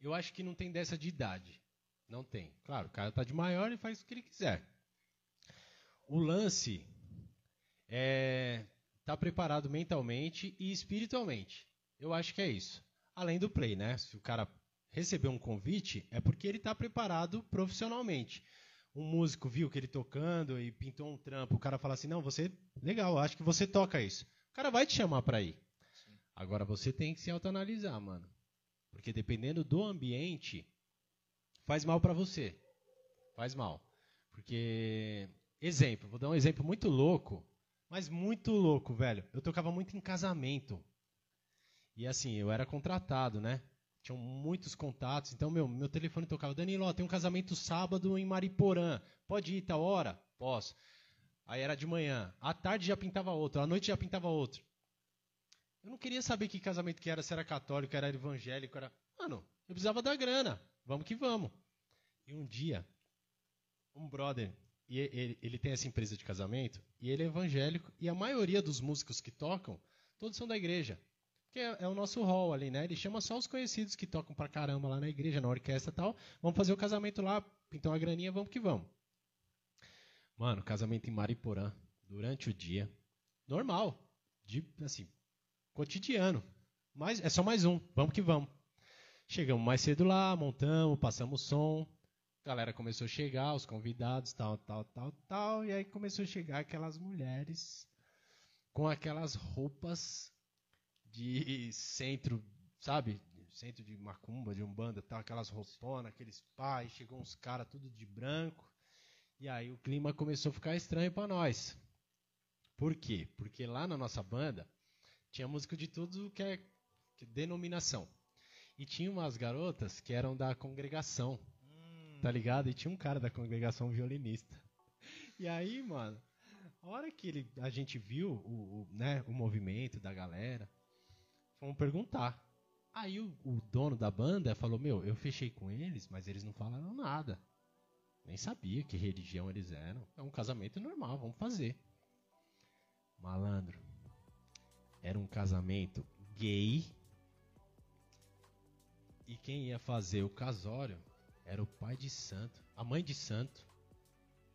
eu acho que não tem dessa de idade. Não tem. Claro, o cara tá de maior e faz o que ele quiser. O lance é tá preparado mentalmente e espiritualmente. Eu acho que é isso. Além do play, né? Se o cara recebeu um convite, é porque ele tá preparado profissionalmente. Um músico viu que ele tocando e pintou um trampo, o cara fala assim: "Não, você, legal, acho que você toca isso". O cara vai te chamar pra ir. Agora você tem que se autoanalisar, mano. Porque dependendo do ambiente, faz mal pra você. Faz mal. Porque, exemplo, vou dar um exemplo muito louco, mas muito louco, velho. Eu tocava muito em casamento. E assim, eu era contratado, né? Tinham muitos contatos. Então, meu, meu telefone tocava. Danilo, ó, tem um casamento sábado em Mariporã. Pode ir tal hora? Posso. Aí era de manhã. À tarde já pintava outro. À noite já pintava outro. Eu não queria saber que casamento que era, se era católico, era evangélico, era. Mano, eu precisava da grana. Vamos que vamos. E um dia, um brother, e ele, ele tem essa empresa de casamento, e ele é evangélico, e a maioria dos músicos que tocam, todos são da igreja. Que é, é o nosso hall ali, né? Ele chama só os conhecidos que tocam pra caramba lá na igreja, na orquestra e tal. Vamos fazer o casamento lá, pintar uma graninha, vamos que vamos. Mano, casamento em Mariporã, durante o dia. Normal. De, assim, cotidiano. Mas é só mais um. Vamos que vamos. Chegamos mais cedo lá, montamos, passamos som. A galera começou a chegar, os convidados, tal, tal, tal, tal. E aí começou a chegar aquelas mulheres com aquelas roupas de centro, sabe? Centro de macumba, de umbanda, tal, aquelas rouponas, aqueles pais. Chegou uns caras tudo de branco. E aí o clima começou a ficar estranho pra nós. Por quê? Porque lá na nossa banda tinha músico de tudo que é denominação. E tinha umas garotas que eram da congregação, tá ligado? E tinha um cara da congregação violinista. E aí, mano, a hora que ele, a gente viu o, o, né, o movimento da galera, fomos perguntar. Aí o, o dono da banda falou: Meu, eu fechei com eles, mas eles não falaram nada. Nem sabia que religião eles eram. É um casamento normal, vamos fazer. Malandro. Era um casamento gay. E quem ia fazer o casório era o pai de santo, a mãe de santo.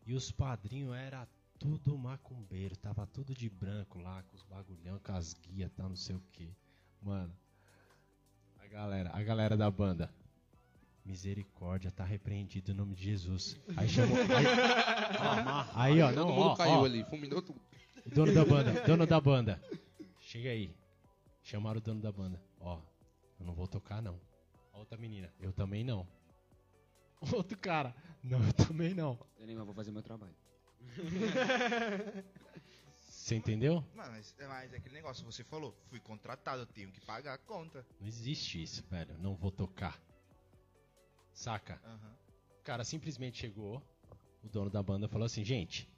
E os padrinhos era tudo macumbeiro, tava tudo de branco lá, com os bagulhão, com as guias, tal, não sei o que. Mano, a galera, a galera da banda. Misericórdia, tá repreendido em nome de Jesus. Aí chamou. Aí, *laughs* aí ó, não, ó, caiu ó, ali, fulminou tudo. dono da banda, dono da banda. Chega aí. Chamaram o dono da banda. Ó, eu não vou tocar não. A outra menina, eu também não. *laughs* Outro cara, não, eu também não. Eu nem vou fazer meu trabalho. *laughs* Você entendeu? Mas, mas é aquele negócio, você falou, fui contratado, eu tenho que pagar a conta. Não existe isso, velho. Não vou tocar. Saca? Aham. O cara simplesmente chegou, o dono da banda falou assim, gente,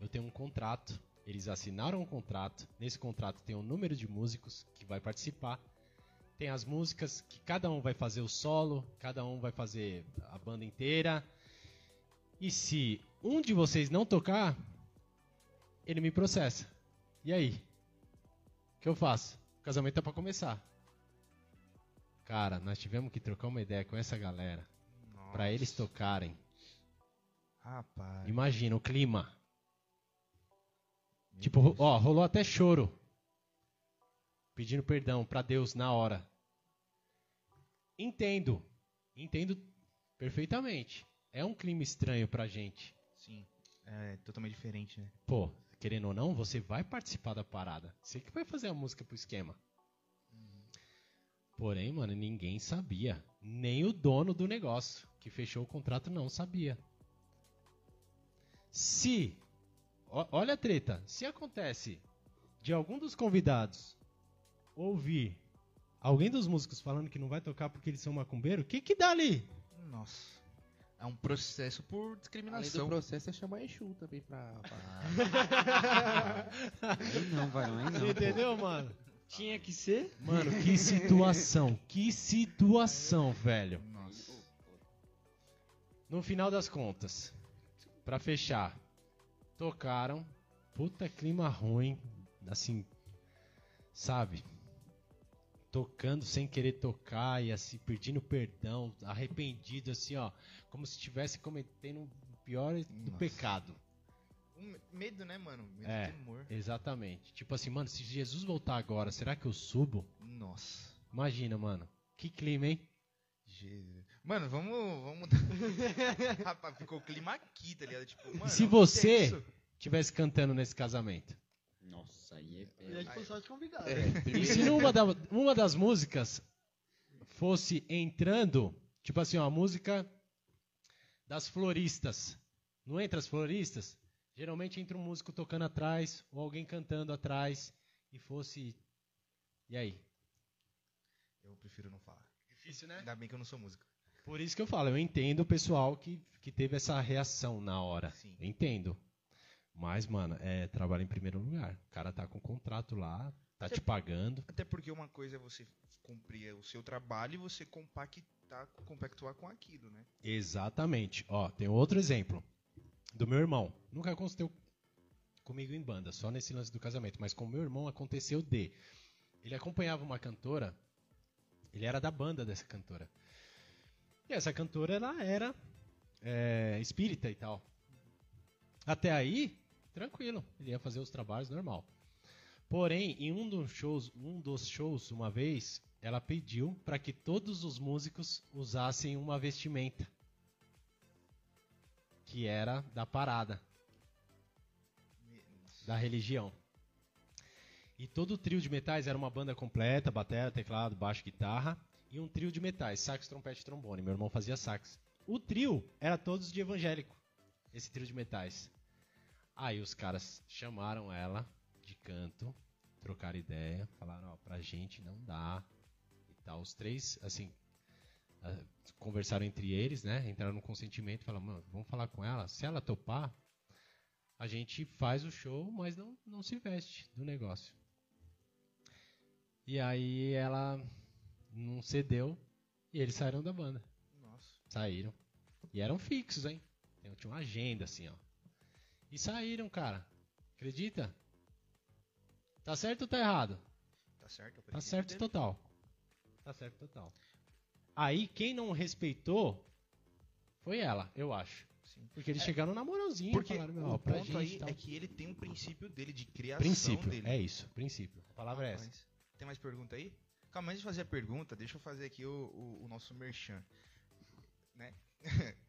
eu tenho um contrato, eles assinaram um contrato, nesse contrato tem um número de músicos que vai participar, tem as músicas que cada um vai fazer o solo, cada um vai fazer a banda inteira, e se um de vocês não tocar, ele me processa. E aí? O que eu faço? O casamento tá pra começar. Cara, nós tivemos que trocar uma ideia com essa galera pra eles tocarem. Rapaz. Imagina o clima. Tipo, ro- ó, rolou até choro. Pedindo perdão pra Deus na hora. Entendo. Entendo perfeitamente. É um clima estranho pra gente. Sim. É totalmente diferente, né? Pô, querendo ou não, você vai participar da parada. Você que vai fazer a música pro esquema. Porém, mano, ninguém sabia. Nem o dono do negócio que fechou o contrato não sabia. Se, ó- olha a treta, se acontece de algum dos convidados ouvir alguém dos músicos falando que não vai tocar porque eles são macumbeiro, o que que dá ali? Nossa. É um processo por Além do discriminação. processo é chamar Exu também pra. pra- *laughs* Aí não, vai, aí não. Você entendeu, mano? Tinha que ser. Mano, que situação, que situação, velho. Nossa. No final das contas, pra fechar, tocaram, puta clima ruim, assim, sabe? Tocando sem querer tocar e assim, pedindo perdão, arrependido, assim, ó, como se estivesse cometendo o pior do Nossa. pecado. Um medo, né, mano? Medo É. temor. Exatamente. Tipo assim, mano, se Jesus voltar agora, será que eu subo? Nossa. Imagina, mano. Que clima, hein? Jesus. Mano, vamos. vamos... *laughs* Rapaz, ficou o clima aqui, tá ligado? Tipo, mano, E se você- é isso? Tivesse cantando nesse casamento. Nossa, aí é. E a gente foi só de convidado. É, E se numa da- uma das músicas fosse entrando, tipo assim, ó, a música das floristas. Não entra as floristas? Geralmente entra um músico tocando atrás, ou alguém cantando atrás, e fosse. E aí? Eu prefiro não falar. Difícil, né? Ainda bem que eu não sou músico. Por isso que eu falo, eu entendo o pessoal que, que teve essa reação na hora. Sim. Eu entendo. Mas, mano, é trabalho em primeiro lugar. O cara tá com contrato lá, tá te pagando. Até porque uma coisa é você cumprir o seu trabalho e você compactar, compactuar com aquilo, né? Exatamente. Ó, tem outro exemplo do meu irmão. Nunca aconteceu comigo em banda, só nesse lance do casamento, mas com meu irmão aconteceu de ele acompanhava uma cantora, ele era da banda dessa cantora. E essa cantora ela era é, espírita e tal. Até aí, tranquilo, ele ia fazer os trabalhos normal. Porém, em um dos shows, um dos shows, uma vez, ela pediu para que todos os músicos usassem uma vestimenta que era da parada, da religião. E todo o trio de metais era uma banda completa, bateria, teclado, baixo, guitarra e um trio de metais, sax, trompete trombone. Meu irmão fazia sax. O trio era todos de evangélico, esse trio de metais. Aí os caras chamaram ela de canto, trocaram ideia, falaram, ó, pra gente não dá e tal. Os três, assim, ah, conversaram entre eles, né? Entraram no consentimento falaram, mano, vamos falar com ela. Se ela topar, a gente faz o show, mas não, não se veste do negócio. E aí ela não cedeu e eles saíram da banda. Nossa. Saíram. E eram fixos, hein? Tinha uma agenda assim, ó. E saíram, cara. Acredita? Tá certo ou tá errado? Tá certo? Tá certo dele. total. Tá certo total. Aí quem não respeitou foi ela, eu acho. Sim. Porque eles chegaram na moralzinha Porque falaram, meu, o pra ponto aí tal. é que ele tem um princípio dele, de criação Princípio, dele. é isso, princípio. A palavra é essa. Rapaz, Tem mais pergunta aí? Calma, antes de fazer a pergunta, deixa eu fazer aqui o, o, o nosso merchan. né? *laughs*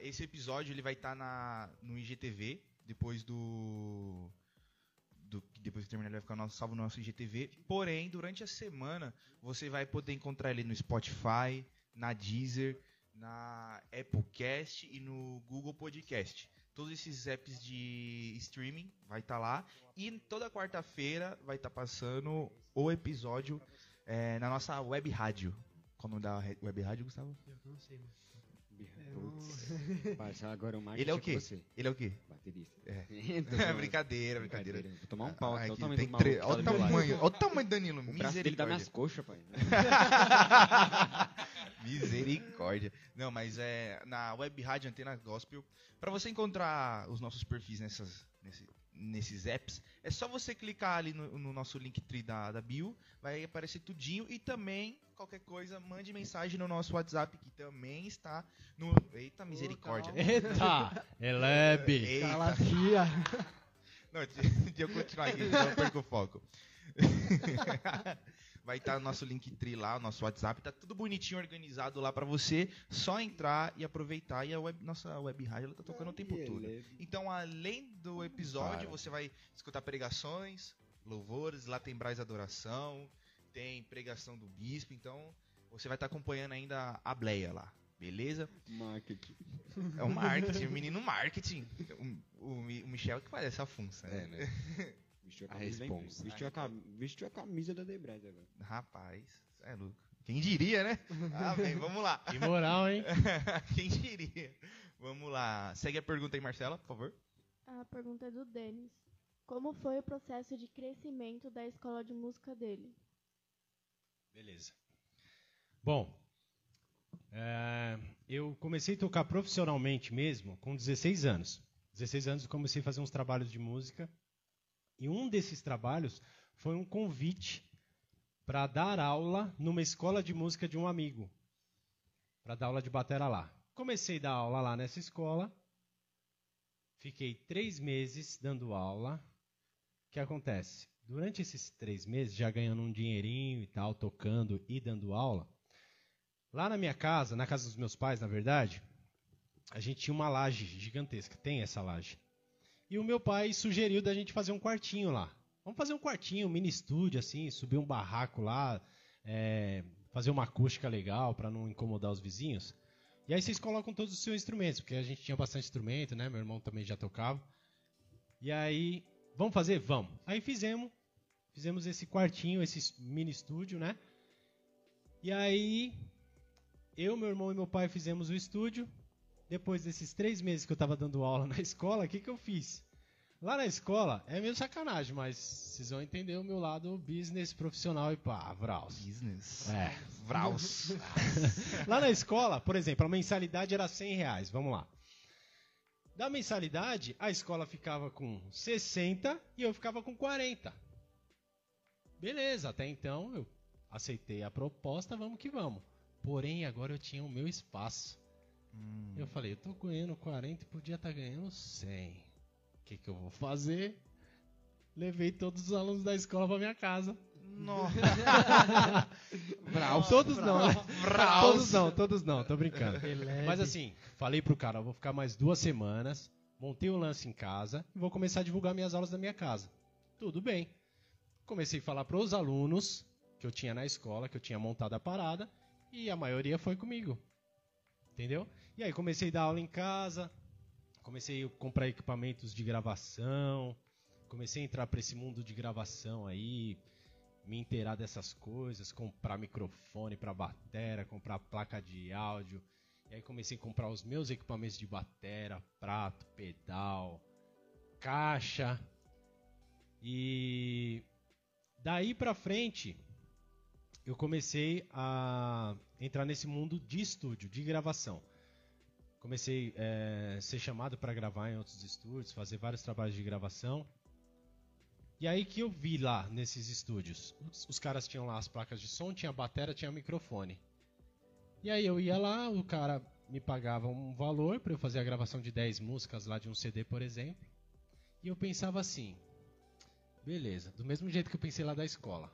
Esse episódio ele vai estar na no IGTV depois do do depois que terminar ele vai ficar nosso, salvo no nosso IGTV. Porém, durante a semana você vai poder encontrar ele no Spotify, na Deezer, na Applecast e no Google Podcast. Todos esses apps de streaming vai estar lá e toda quarta-feira vai estar passando o episódio eh, na nossa web rádio. Qual o nome da web rádio, Gustavo? Eu não sei, mano. Putz, agora o Ele é o quê? você. Ele é o quê? Baterista. É. *laughs* *laughs* Zoando. brincadeira, brincadeira. Vou tomar um pau Ai, aqui. Olha o que tamanho tem tre- tá Olha o lado. tamanho, olha o tamanho do Danilo, O braço dele dá misericórdia. minhas coxas, pai. *laughs* Misericórdia. Não, mas é na web rádio Antena Gospel. Pra você encontrar os nossos perfis nessas, nesse- nesses apps, é só você clicar ali no, no nosso Linktree da, da bio, vai aparecer tudinho. E também, qualquer coisa, mande mensagem no nosso WhatsApp, que também está no. Eita, misericórdia. calma. *laughs* Eita! Elebe! Eita. Não, *laughs* deixa eu continuar aqui, senão eu perco o foco. *laughs* Vai estar o nosso Linktree lá, o nosso WhatsApp, tá tudo bonitinho, organizado lá pra você, só entrar e aproveitar. E a web- nossa web rádio ela tá tocando o tempo todo. Então, além do episódio, Para. você vai escutar pregações, louvores, lá tem Braz Adoração, tem pregação do bispo, então você vai estar acompanhando ainda a Bleia lá, beleza? Marketing. É o marketing, o *laughs* menino marketing. O, o o Michel que parece a funça, né? É, né? *laughs* Vestiu a A camisa da responsa. Vestiu a, cam- vestiu a camisa da Debras agora. Rapaz, é louco. Quem diria, né? *laughs* Ah, bem, vamos lá. Que moral, hein? *laughs* Quem diria? Vamos lá. Segue a pergunta aí, Marcela, por favor. A pergunta é do Denis. Como foi o processo de crescimento da escola de música dele? Beleza. Bom, é, eu comecei a tocar profissionalmente mesmo com 16 anos. 16 anos eu comecei a fazer uns trabalhos de música. E um desses trabalhos foi um convite para dar aula numa escola de música de um amigo. Para dar aula de batera lá. Comecei a dar aula lá nessa escola. Fiquei três meses dando aula. O que acontece? Durante esses três meses, já ganhando um dinheirinho e tal, tocando e dando aula, lá na minha casa, na casa dos meus pais, na verdade, a gente tinha uma laje gigantesca. Tem essa laje. E o meu pai sugeriu da gente fazer um quartinho lá. Vamos fazer um quartinho, um mini estúdio, assim, subir um barraco lá, é, fazer uma acústica legal para não incomodar os vizinhos. E aí vocês colocam todos os seus instrumentos, porque a gente tinha bastante instrumento, né? Meu irmão também já tocava. E aí, vamos fazer? Vamos. Aí fizemos, fizemos esse quartinho, esse mini estúdio, né? E aí, eu, meu irmão e meu pai fizemos o estúdio. Depois desses três meses que eu estava dando aula na *laughs* escola, o que, que eu fiz? Lá na escola, é meio sacanagem, mas vocês vão entender o meu lado business profissional e pá, Vraus. Business. É. Vraus. *laughs* Lá na escola, por exemplo, a mensalidade era 100 reais. Vamos lá. Da mensalidade, a escola ficava com 60 e eu ficava com 40. Beleza, até então eu aceitei a proposta, vamos que vamos. Porém, agora eu tinha o meu espaço. Hum. Eu falei, eu tô ganhando 40 e podia estar ganhando 100. O que, que eu vou fazer? Levei todos os alunos da escola pra minha casa. Nossa. *laughs* Todos não, né? Vraus. Todos não, todos não, tô brincando. Mas assim, falei pro cara, eu vou ficar mais duas semanas, montei o lance em casa e vou começar a divulgar minhas aulas da minha casa. Tudo bem. Comecei a falar pros alunos que eu tinha na escola, que eu tinha montado a parada, e a maioria foi comigo. Entendeu? E aí comecei a dar aula em casa, comecei a comprar equipamentos de gravação, comecei a entrar para esse mundo de gravação aí, me inteirar dessas coisas, comprar microfone para batera, comprar placa de áudio. E aí comecei a comprar os meus equipamentos de batera, prato, pedal, caixa. E daí pra frente eu comecei a entrar nesse mundo de estúdio, de gravação. Comecei a ser chamado para gravar em outros estúdios, fazer vários trabalhos de gravação. E aí que eu vi lá nesses estúdios. Os, os caras tinham lá as placas de som, tinha batera, tinha microfone. E aí eu ia lá, o cara me pagava um valor para eu fazer a gravação de 10 músicas lá de um CD, por exemplo. E eu pensava assim: beleza, do mesmo jeito que eu pensei lá da escola.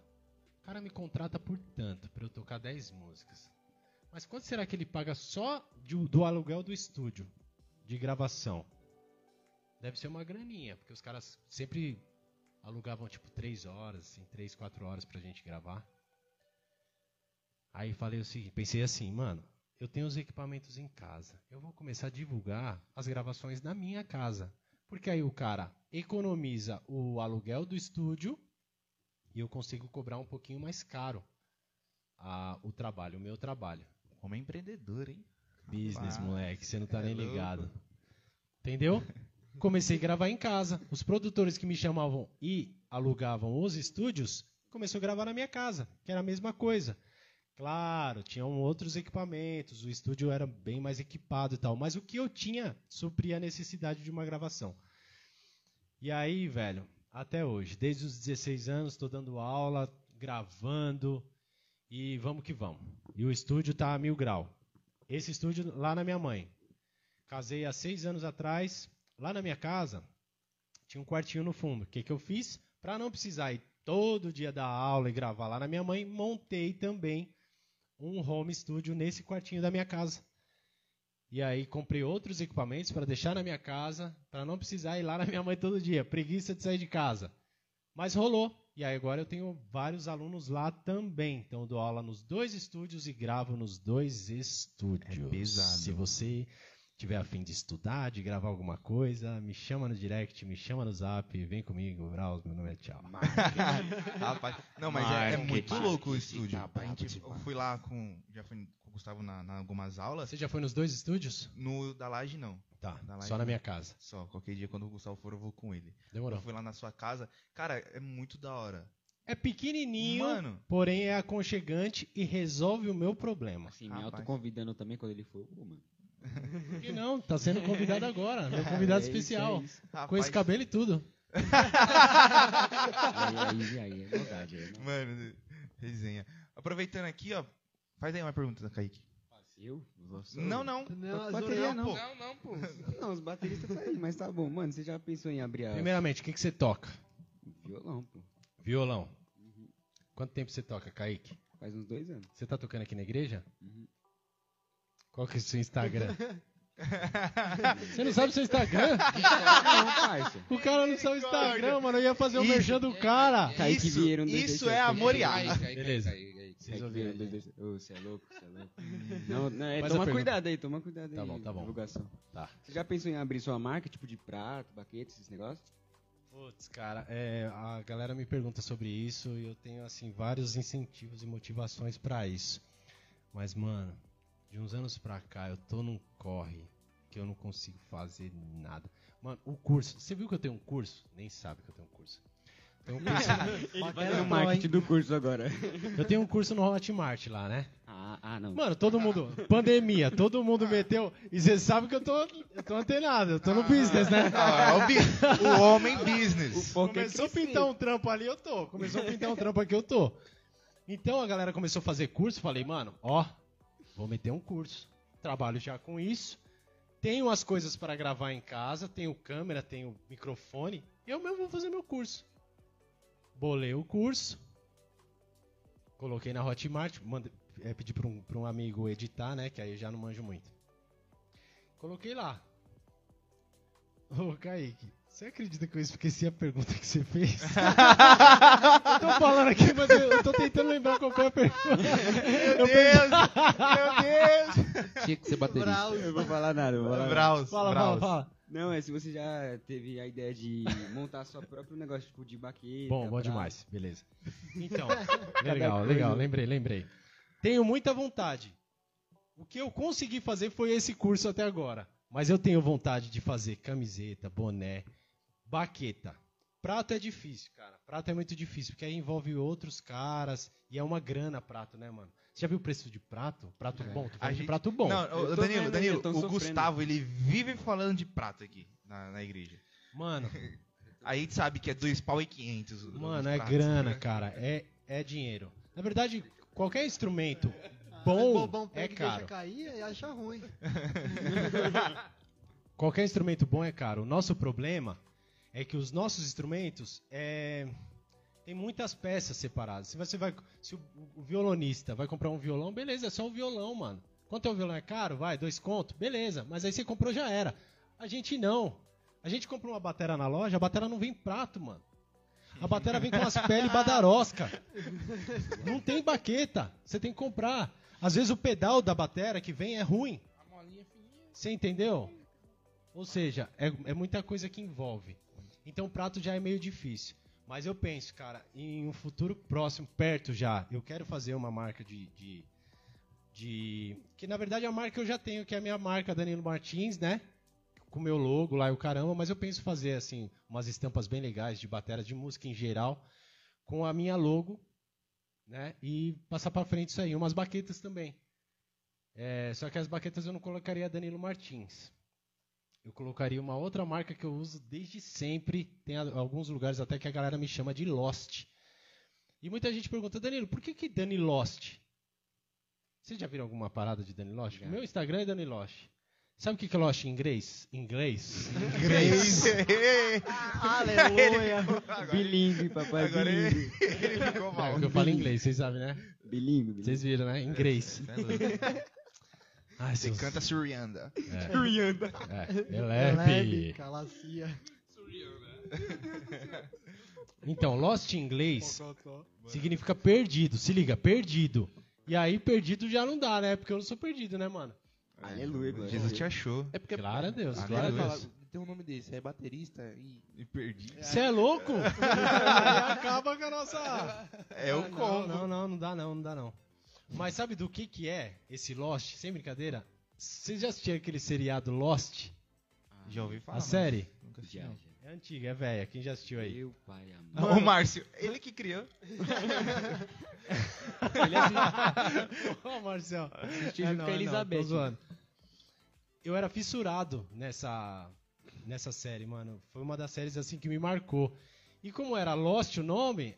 O cara me contrata por tanto para eu tocar 10 músicas. Mas quanto será que ele paga só de- do aluguel do estúdio de gravação? Deve ser uma graninha, porque os caras sempre alugavam tipo 3 horas, assim, 3, 4 horas pra gente gravar. Aí falei o seguinte, pensei assim, mano, eu tenho os equipamentos em casa. Eu vou começar a divulgar as gravações na minha casa. Porque aí o cara economiza o aluguel do estúdio e eu consigo cobrar um pouquinho mais caro a- o trabalho, o meu trabalho. Homem empreendedor, hein? Business, Rapaz, moleque, você não tá é nem louco. ligado. Entendeu? *laughs* Comecei a gravar em casa. Os produtores que me chamavam e alugavam os estúdios, começou a gravar na minha casa, que era a mesma coisa. Claro, tinham outros equipamentos, o estúdio era bem mais equipado e tal, mas o que eu tinha supria a necessidade de uma gravação. E aí, velho, até hoje, desde os 16 anos, estou dando aula, gravando e vamos que vamos. E o estúdio tá a mil grau. Esse estúdio lá na minha mãe. Casei há seis anos atrás, lá na minha casa, tinha um quartinho no fundo. O que, que eu fiz? Para não precisar ir todo dia dar aula e gravar lá na minha mãe, montei também um home studio nesse quartinho da minha casa. E aí comprei outros equipamentos para deixar na minha casa, para não precisar ir lá na minha mãe todo dia. Preguiça de sair de casa. Mas rolou. E aí agora eu tenho vários alunos lá também. Então eu dou aula nos dois estúdios e gravo nos dois estúdios. É pesado. Se você tiver afim de estudar, de gravar alguma coisa, me chama no direct, me chama no zap, vem comigo, Braus, meu nome é Tchau. *laughs* Rapaz, não, mas é, é muito louco o estúdio. Tá gente, eu fui lá com. Já fui com o Gustavo na, na algumas aulas. Você já foi nos dois estúdios? No da Laje, não. Tá, live só na minha casa. Só, qualquer dia quando o Gustavo for, eu vou com ele. Eu Demorou. fui lá na sua casa. Cara, é muito da hora. É pequenininho, Mano, porém é aconchegante e resolve o meu problema. Assim, me autoconvidando também quando ele for. Pô, mano. Por que não? Tá sendo convidado agora, meu convidado É isso, especial. é isso. Com esse cabelo e tudo. Aí, aí, aí, é verdade. Aí, não. Mano, resenha. Aproveitando aqui, ó. Faz aí uma pergunta, Kaique. Eu? Você? Não, não. Não, as bateria não. pô. Não, não, pô. Não, os bateristas tá aí, mas tá bom. Mano, você já pensou em abrir a... Primeiramente, o que, que você toca? Violão, pô. Violão. Quanto tempo você toca, Kaique? Faz uns dois anos. Você tá tocando aqui na igreja? Uhum. Qual que é o seu Instagram? *laughs* você não sabe o seu Instagram? Não. O cara não sabe o Instagram, mano. Eu ia fazer o Isso. merchan do cara. Kaique isso um, isso é amor e Beleza. Vocês Kaique ouviram dois. Ô, você é louco, você é louco. *laughs* Não, não, é, a toma cuidado aí, toma cuidado aí. Tá bom, tá bom. Divulgação. Tá. Você já pensou em abrir sua marca, tipo de prato, baquete, esses negócios? Putz, cara, é, a galera me pergunta sobre isso e eu tenho, assim, vários incentivos e motivações pra isso. Mas, mano, de uns anos pra cá eu tô num corre que eu não consigo fazer nada. Mano, o curso, você viu que eu tenho um curso? Nem sabe que eu tenho um curso. Tenho um curso, *laughs* o marketing hein? do curso agora. eu tenho um curso no Hotmart lá, né? Ah, ah não. Mano, todo mundo, pandemia, todo mundo meteu, e você sabe que eu tô, eu tô antenado, eu tô no business, né? Ah, é o, o homem business. é *laughs* Começou a pintar um trampo ali, eu tô. Começou a pintar um trampo aqui, eu tô. Então a galera começou a fazer curso, falei, mano, ó, vou meter um curso. Trabalho já com isso. Tenho as coisas para gravar em casa, tenho câmera, tenho microfone. Eu mesmo vou fazer meu curso. Bolei o curso. Coloquei na Hotmart, mandei, é, pedi para um, pra um amigo editar, né? Que aí eu já não manjo muito. Coloquei lá. Ô, Kaique, você acredita que eu esqueci a pergunta que você fez? *laughs* eu tô falando aqui, mas eu, eu tô tentando lembrar qual foi a pergunta. Meu Deus! Meu Deus! Tinha que ser baterista. Braus. Eu vou falar nada, vou falar nada. Braus, Fala, Braus. fala, fala. Não, é se você já teve a ideia de montar seu próprio negócio, tipo, de baqueta. Bom, bom prato. demais, beleza. Então, *laughs* legal, legal, lembrei, lembrei. Tenho muita vontade. O que eu consegui fazer foi esse curso até agora. Mas eu tenho vontade de fazer camiseta, boné, baqueta. Prato é difícil, cara. Prato é muito difícil, porque aí envolve outros caras e é uma grana prato, né, mano? Você já viu o preço de prato? Prato bom? Tô falando de gente- prato bom. Não, Danilo, vendo Danilo, tão o sofrendo. Gustavo, ele vive falando de prato aqui na, na igreja. Mano, *laughs* Aí a gente sabe que é dois pau e quinhentos. os Mano, é pratos. grana, cara. É, é dinheiro. Na verdade, qualquer instrumento Ah, bom bobão é pega e deixa caro. cair e acha ruim. *laughs* Qualquer instrumento bom é caro. O nosso problema é que os nossos instrumentos é, tem muitas peças separadas. Se você vai, se o, o violonista vai comprar um violão, beleza, é só um violão, mano. Quanto é o violão? É caro? Vai, dois conto? Beleza, mas aí você comprou já era. A gente não. A gente compra uma batera na loja, a batera não vem em prato, mano. A batera vem com as peles badarosca. Não tem baqueta. Você tem que comprar. Às vezes o pedal da batera que vem é ruim. Fininha. Você entendeu? Ou seja, é, é muita coisa que envolve. Então o prato já é meio difícil. Mas eu penso, cara, em um futuro próximo, perto já, eu quero fazer uma marca de. de, de- que na verdade é a marca que eu já tenho, que é a minha marca Danilo Martins, né? Com o meu logo lá e o caramba, mas eu penso fazer assim, umas estampas bem legais de bateria de música em geral, com a minha logo, né? E passar pra frente isso aí, umas baquetas também. É, só que as baquetas eu não colocaria Danilo Martins. Eu colocaria uma outra marca que eu uso desde sempre. Tem alguns lugares até que a galera me chama de Lost. E muita gente pergunta, Danilo, por que, que Dani Lost? Vocês já viram alguma parada de Dani Lost? Já. Meu Instagram é Dani Lost. Sabe o que que é Lost em inglês? Inglês? Inglês. *laughs* Aleluia. Bilingue, papai, Agora bilingue. ele ficou É, mal. porque eu falo inglês, vocês sabem, né? Bilingue. Vocês viram, né? Inglês. É louco. Ai, Você seus- canta Surianda. É, *laughs* é Leve, leve. calacia. *laughs* Então, Lost em inglês Pocotó. significa perdido. Se liga, perdido. E aí, perdido já não dá, né? Porque eu não sou perdido, né, mano? Aleluia, glória Jesus te achou. É porque Glória a Deus, glória a Deus. tem um nome desse, é baterista e. E perdi. Você é louco? *laughs* Aí acaba com a nossa. É o Ah, não, combo. Não, não, não dá não, não dá não. Mas sabe do que que é esse Lost? Sem brincadeira. Vocês já assistiram aquele seriado Lost? Já ouvi falar. A mas série? Nunca assisti, Já, não. já. É antiga, é velha. Quem já assistiu aí? Meu pai, amor. Ah, O Márcio, ele que criou. *laughs* Ele assiste- Ô, Marcel. assistiu É, não, com a é não, Elizabeth. tô zoando. Eu era fissurado nessa, nessa série, mano. Foi uma das séries assim que me marcou. E como era Lost o nome,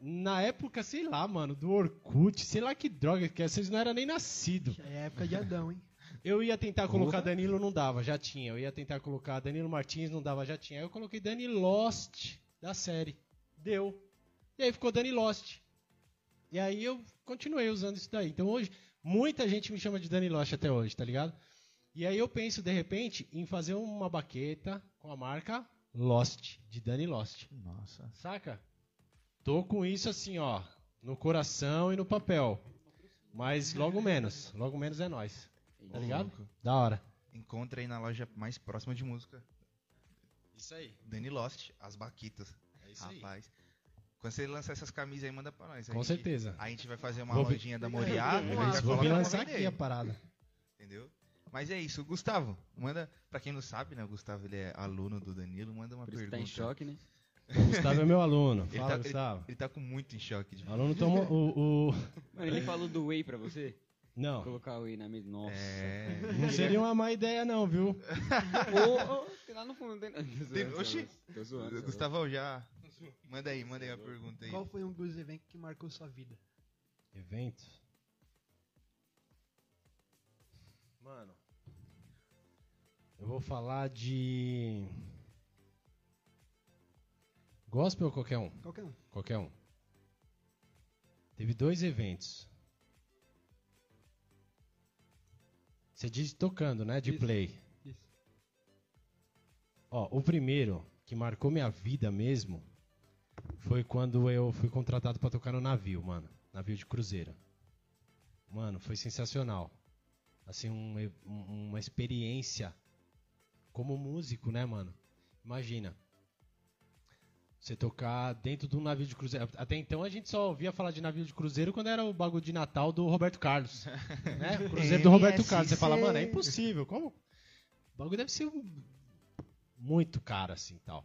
na época, sei lá, mano, do Orkut, sei lá que droga que é, vocês não eram nem nascidos. É época de Adão, hein? Eu ia tentar colocar Danilo, não dava, já tinha. Eu ia tentar colocar Danilo Martins, não dava, já tinha. Aí eu coloquei Dani Lost da série. Deu. E aí ficou Dani Lost. E aí eu continuei usando isso daí. Então hoje, muita gente me chama de Dani Lost até hoje, tá ligado? E aí eu penso, de repente, em fazer uma baqueta com a marca Lost, de Dani Lost. Nossa. Saca? Tô com isso assim, ó, no coração e no papel. Mas logo menos, logo menos é nós. Tá ligado? Da hora. Encontra aí na loja mais próxima de música. Isso aí. Dani Lost, as Baquitas. É isso aí. Rapaz. Quando você lançar essas camisas aí, manda pra nós. A Com gente- certeza. A gente vai fazer uma Vou vi- lojinha da Moriá. Já Vou coloca vir lançar aqui a parada. Entendeu? Mas é isso, Gustavo, manda, pra quem não sabe, né, o Gustavo ele é aluno do Danilo, manda uma Por isso pergunta. tá em choque, né? Gustavo é meu aluno. Ele Fala, tá, Gustavo. ele, ele tá com muito em choque. De... O aluno toma o, o- Mano, ele falou do whey pra você? Não. Colocar o whey na mesa. Nossa. É. Não seria uma má ideia, não, viu? *laughs* Ô, ô, tem lá no fundo. Tem... Oxi. Tô zoando. Gustavão, já. Manda aí, manda aí a pergunta aí. Qual foi um dos eventos que marcou sua vida? Evento. Mano. Eu vou falar de. Gospel ou qualquer um? Qualquer um. Qualquer um. Teve dois eventos. Você diz tocando, né? De Isso. play. Isso. Ó, o primeiro que marcou minha vida mesmo foi quando eu fui contratado pra tocar no navio, mano. Navio de cruzeiro. Mano, foi sensacional. Assim, um- uma experiência como músico, né, mano? Imagina. Você tocar dentro de um navio de cruzeiro. Até então a gente só ouvia falar de navio de cruzeiro quando era o bagulho de Natal do Roberto Carlos. *laughs* né? O cruzeiro do Roberto Carlos. Você fala, mano, é impossível. Como? O bagulho deve ser muito caro assim tal.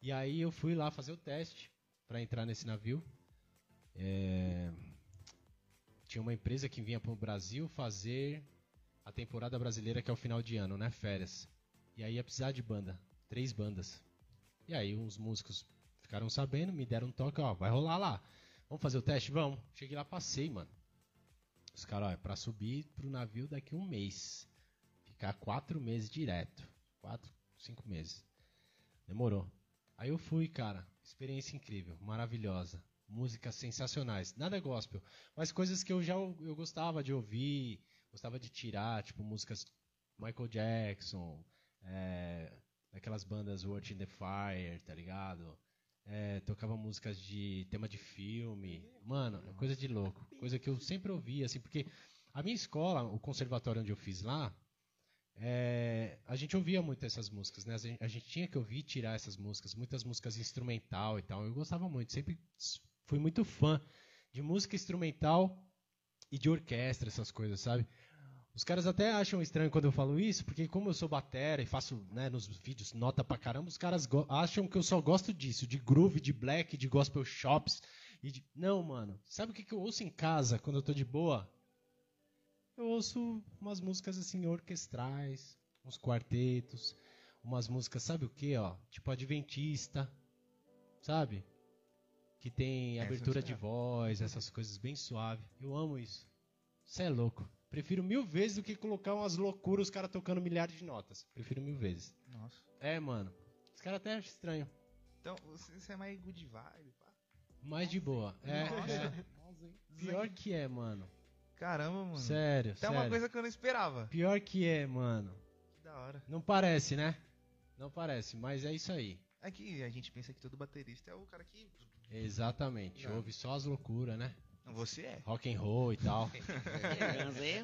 E aí eu fui lá fazer o teste pra entrar nesse navio. É, Tinha uma empresa que vinha pro Brasil fazer a temporada brasileira que é o final de ano, né? Férias. E aí ia precisar de banda. Três bandas. E aí uns músicos ficaram sabendo, me deram um toque, ó, vai rolar lá. Vamos fazer o teste? Vamos. Cheguei lá, passei, mano. Os caras, ó, é pra subir pro navio daqui um mês. Ficar quatro meses direto. Quatro, cinco meses. Demorou. Aí eu fui, cara. Experiência incrível, maravilhosa. Músicas sensacionais. Nada é gospel, mas coisas que eu já eu gostava de ouvir, gostava de tirar, tipo músicas Michael Jackson, é, daquelas bandas in the Fire, tá ligado? É, tocava músicas de tema de filme. Mano, é coisa de louco. Coisa que eu sempre ouvia, assim, porque a minha escola, o conservatório onde eu fiz lá, é, a gente ouvia muito essas músicas, né? A gente, a gente tinha que ouvir tirar essas músicas, muitas músicas instrumental e tal. Eu gostava muito, sempre fui muito fã de música instrumental e de orquestra, essas coisas, sabe? Os caras até acham estranho quando eu falo isso, porque como eu sou batera e faço né, nos vídeos nota pra caramba, os caras acham que eu só gosto disso, de groove, de black, de gospel shops. E de... Não, mano. Sabe o que, que eu ouço em casa quando eu tô de boa? Eu ouço umas músicas assim orquestrais, uns quartetos, umas músicas, sabe o que, ó? Tipo Adventista, sabe? Que tem abertura de voz, essas coisas bem suave. Eu amo isso. Você é louco. Prefiro mil vezes do que colocar umas loucuras, os caras tocando milhares de notas. Prefiro mil vezes. Nossa. É, mano. Os caras até acham estranho. Então, você, é mais good vibe, pá. Mais de boa. É, Nossa. é. *laughs* Pior que é, mano. Caramba, mano. Sério, Tem sério. uma coisa que eu não esperava. Pior que é, mano. Que da hora. Não parece, né? Não parece, mas é isso aí. Aqui a gente pensa que todo baterista é o cara que. Exatamente. Não. Ouve só as loucuras, né? Você é. Rock and roll e tal. *laughs*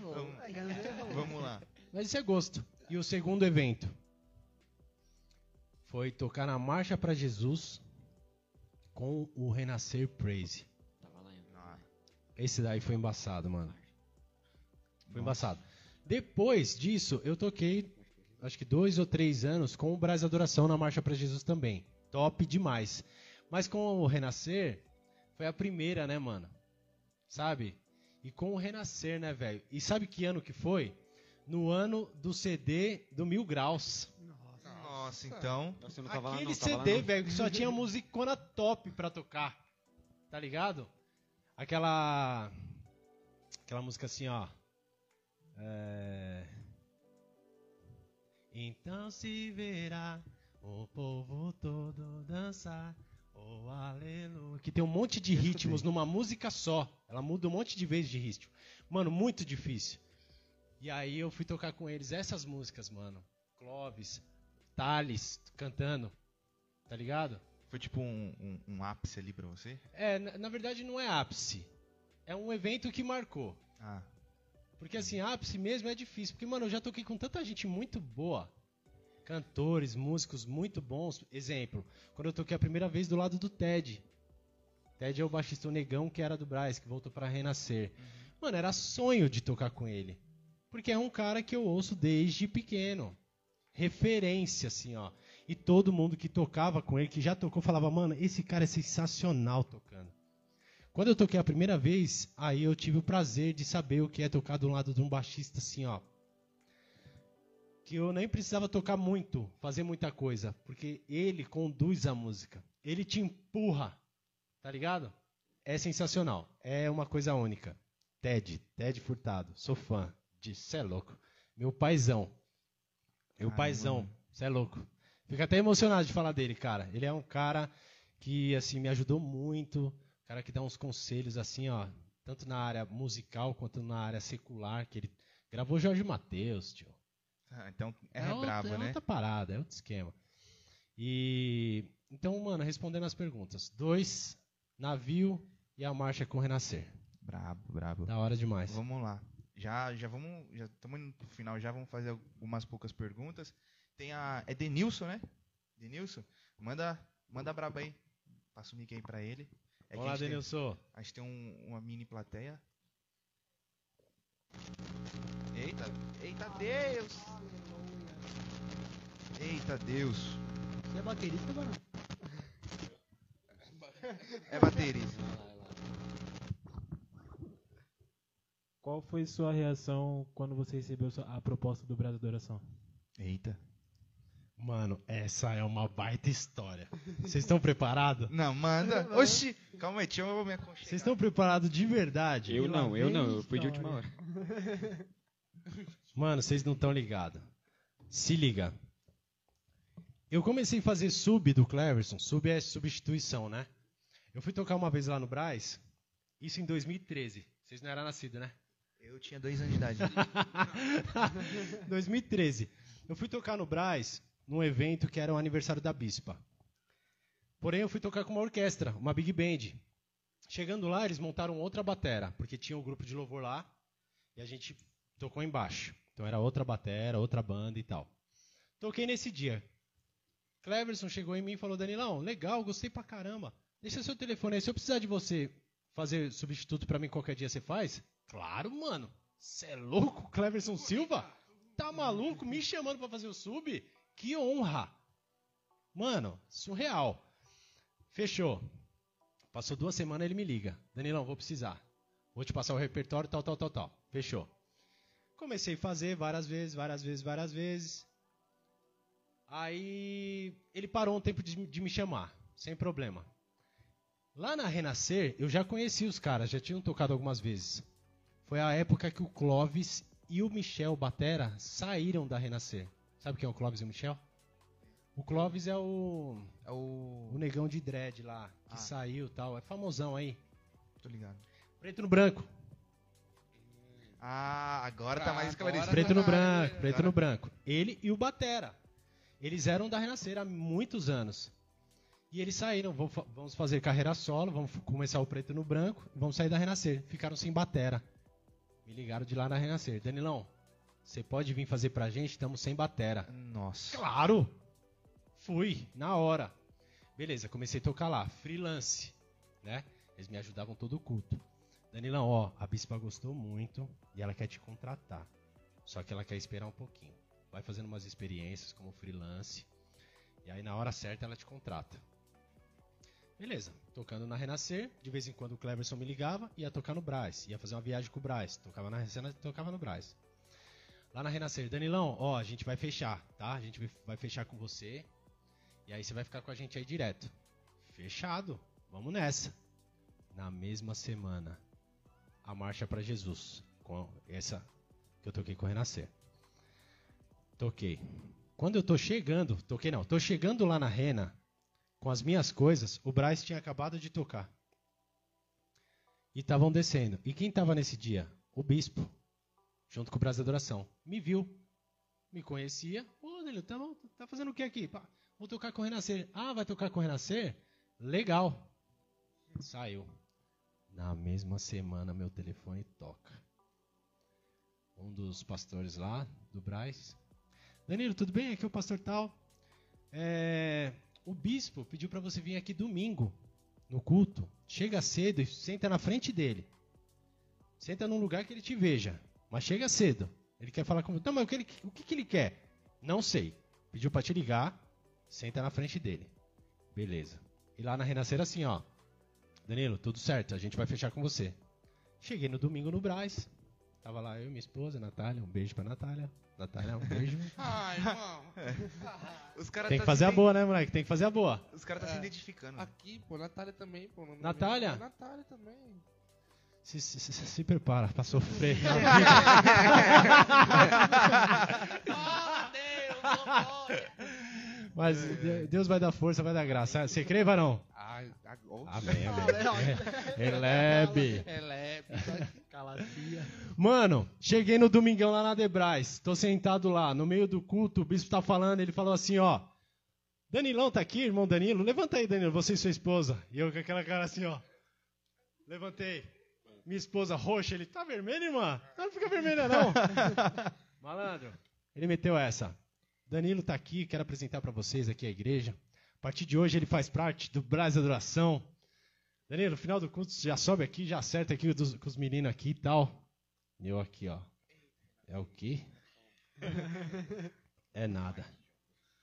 Vamos, vamos lá. Mas isso é gosto. E o segundo evento foi tocar na Marcha pra Jesus com o Renascer Praise. Tava lá. Ah, Esse daí foi embaçado, mano. Foi embaçado. Depois disso, eu toquei, acho que dois ou três anos com o Brás Adoração na Marcha pra Jesus também. Top demais. Mas com o Renascer, foi a primeira, né, mano? Sabe? E com o Renascer, né, velho? E sabe que ano que foi? No ano do CD do Mil Graus. Nossa. Nossa, então. Você não tava lá Aquele não, lá CD, velho, que só tinha musicona top pra tocar. Tá ligado? Aquela. Aquela música assim, ó. É... Então se verá o povo todo dançar. Oh, aleluia. Que tem um monte de ritmos numa música só. Ela muda um monte de vezes de ritmo. Mano, muito difícil. E aí eu fui tocar com eles essas músicas, mano. Clóvis, Thales cantando. Tá ligado? Foi tipo um, um, um ápice ali pra você? É, na, na verdade não é ápice. É um evento que marcou. Ah, Porque assim, ápice mesmo é difícil. Porque, mano, eu já toquei com tanta gente muito boa. Cantores, músicos muito bons. Exemplo, quando eu toquei a primeira vez do lado do Ted. Ted é o baixista o negão que era do Braz, que voltou pra renascer. Mano, era sonho de tocar com ele. Porque é um cara que eu ouço desde pequeno. Referência, assim, ó. E todo mundo que tocava com ele, que já tocou, falava, mano, esse cara é sensacional tocando. Quando eu toquei a primeira vez, aí eu tive o prazer de saber o que é tocar do lado de um baixista assim, ó. Que eu nem precisava tocar muito, fazer muita coisa, porque ele conduz a música. Ele te empurra, tá ligado? É sensacional, é uma coisa única. Ted, Ted Furtado, sou fã de, cê é louco. Meu paizão. Meu Caramba, paizão, mano. cê é louco. Fico até emocionado de falar dele, cara. Ele é um cara que, assim, me ajudou muito. Cara que dá uns conselhos, assim, ó. Tanto na área musical quanto na área secular. Que ele gravou Jorge Matheus, tio. Ah, então é, outra- brabo, é né? outra parada, é outro esquema. E. Então, mano, respondendo as perguntas. Dois, navio e a marcha com Renascer. Brabo, brabo. Da hora demais. Vamos lá. Já, já vamos. Já estamos indo pro final, já vamos fazer algumas poucas perguntas. Tem a. É Denilson, né? Denilson? Manda, manda braba aí. Passa o mic aí pra ele. É que Vamos lá, a gente tem- Denilson. A gente tem um- uma mini plateia. Eita, eita Deus! Eita Deus! Você é baterista, mano? *laughs* É baterista. Qual foi sua reação quando você recebeu a proposta do Brasil da Oração? Eita. Mano, essa é uma baita história. Vocês estão preparados? Não, manda. Oxi! Calma aí, deixa eu me aconchegar. Vocês estão preparados de verdade? Eu não, eu não, eu fui de última hora. *laughs* Mano, vocês não estão ligados. Se liga. Eu comecei a fazer sub do Cleverson. Sub é substituição, né? Eu fui tocar uma vez lá no Braz, isso em 2013. Vocês não eram nascidos, né? Eu tinha dois anos de idade. *laughs* 2013. Eu fui tocar no Braz, num evento que era o aniversário da Bispa. Porém, eu fui tocar com uma orquestra, uma big band. Chegando lá, eles montaram outra batera, porque tinha um grupo de louvor lá, e a gente tocou embaixo. Então era outra batera, outra banda e tal. Toquei nesse dia. Cleverson chegou em mim e falou: Danilão, legal, gostei pra caramba. Deixa seu telefone aí. Se eu precisar de você fazer substituto pra mim qualquer dia, você faz? Claro, mano. Você é louco, Cleverson Silva? Tá maluco? Me chamando pra fazer o sub? Que honra! Mano, surreal. Fechou. Passou duas semanas ele me liga. Danilão, vou precisar. Vou te passar o repertório, tal, tal, tal, tal. Fechou. Comecei a fazer várias vezes, várias vezes, várias vezes. Aí ele parou um tempo de, de me chamar, sem problema. Lá na Renascer, eu já conheci os caras, já tinham tocado algumas vezes. Foi a época que o Clóvis e o Michel Batera saíram da Renascer. Sabe quem é o Clóvis e o Michel? O Clóvis é o, É o. o negão de dread lá, que Ah. saiu tal. É famosão aí. Tô ligado. Preto no branco. Ah, agora tá mais esclarecido. Preto no branco, preto no branco. Ele e o Batera. Eles eram da Renascer há muitos anos. E eles saíram, vamos fazer carreira solo, vamos começar o preto no branco, vamos sair da Renascer. Ficaram sem batera. Me ligaram de lá na Renascer. Danilão, você pode vir fazer pra gente? Estamos sem batera. Nossa. Claro! Fui, na hora. Beleza, comecei a tocar lá, freelance, né? Eles me ajudavam todo o culto. Danilão, ó, a bispa gostou muito e ela quer te contratar. Só que ela quer esperar um pouquinho. Vai fazendo umas experiências como freelance. E aí na hora certa ela te contrata. Beleza, tocando na Renascer, de vez em quando o Cleverson me ligava, ia tocar no Braz, ia fazer uma viagem com o Braz, tocava na Renascer, tocava no Braz. Lá na Renascer, Danilão, ó, a gente vai fechar, tá? A gente vai fechar com você. E aí você vai ficar com a gente aí direto. Fechado. Vamos nessa. Na mesma semana, a marcha para Jesus, com essa que eu toquei com o Renascer. Toquei. Quando eu tô chegando, toquei não, tô chegando lá na Rena com as minhas coisas, o Braz tinha acabado de tocar. E estavam descendo. E quem tava nesse dia? O bispo, junto com o Braz da Adoração. Me viu, me conhecia. Ô, Danilo, tá, tá fazendo o que aqui? Pá, vou tocar com o Renascer. Ah, vai tocar com o Renascer? Legal. Saiu. Na mesma semana, meu telefone toca. Um dos pastores lá, do Braz. Danilo, tudo bem? Aqui é o pastor tal. É, o bispo pediu para você vir aqui domingo, no culto. Chega cedo e senta na frente dele. Senta num lugar que ele te veja. Mas chega cedo. Ele quer falar com você. Não, mas o que, ele, o que, que ele quer? Não sei. Pediu para te ligar. Senta na frente dele. Beleza. E lá na Renascer assim, ó. Danilo, tudo certo, a gente vai fechar com você. Cheguei no domingo no Braz. Tava lá eu e minha esposa, Natália. Um beijo pra Natália. Natália, um beijo. *laughs* Ai, irmão. Os caras Tem tá que fazer se a boa, né, moleque? Tem que fazer a boa. Os caras tá se É. identificando. Aqui, pô, Natália também, pô. Natália? minha- Natália também. Se, se, se- se prepara pra sofrer. *laughs* *laughs* Mas de- Deus vai dar força, vai dar graça. Você crê, varão? Agora. Amém, amém. Elebe. É *laughs* leve. Calacia. Mano, cheguei no domingão lá na Debrais. Tô sentado lá, no meio do culto, o bispo tá falando, ele falou assim, ó. Danilão tá aqui, irmão Danilo? Levanta aí, Danilo, você e sua esposa. E eu com aquela cara assim, ó. Levantei. Minha esposa roxa, ele tá vermelho, irmã? Não, não fica vermelha, não. *laughs* Malandro. Ele meteu essa. Danilo tá aqui, quero apresentar pra vocês aqui a igreja. A partir de hoje ele faz parte do Brasil Adoração. Danilo, no final do culto, você já sobe aqui, já acerta aqui dos- com os meninos aqui e tal. E eu aqui, ó. É o quê? É nada.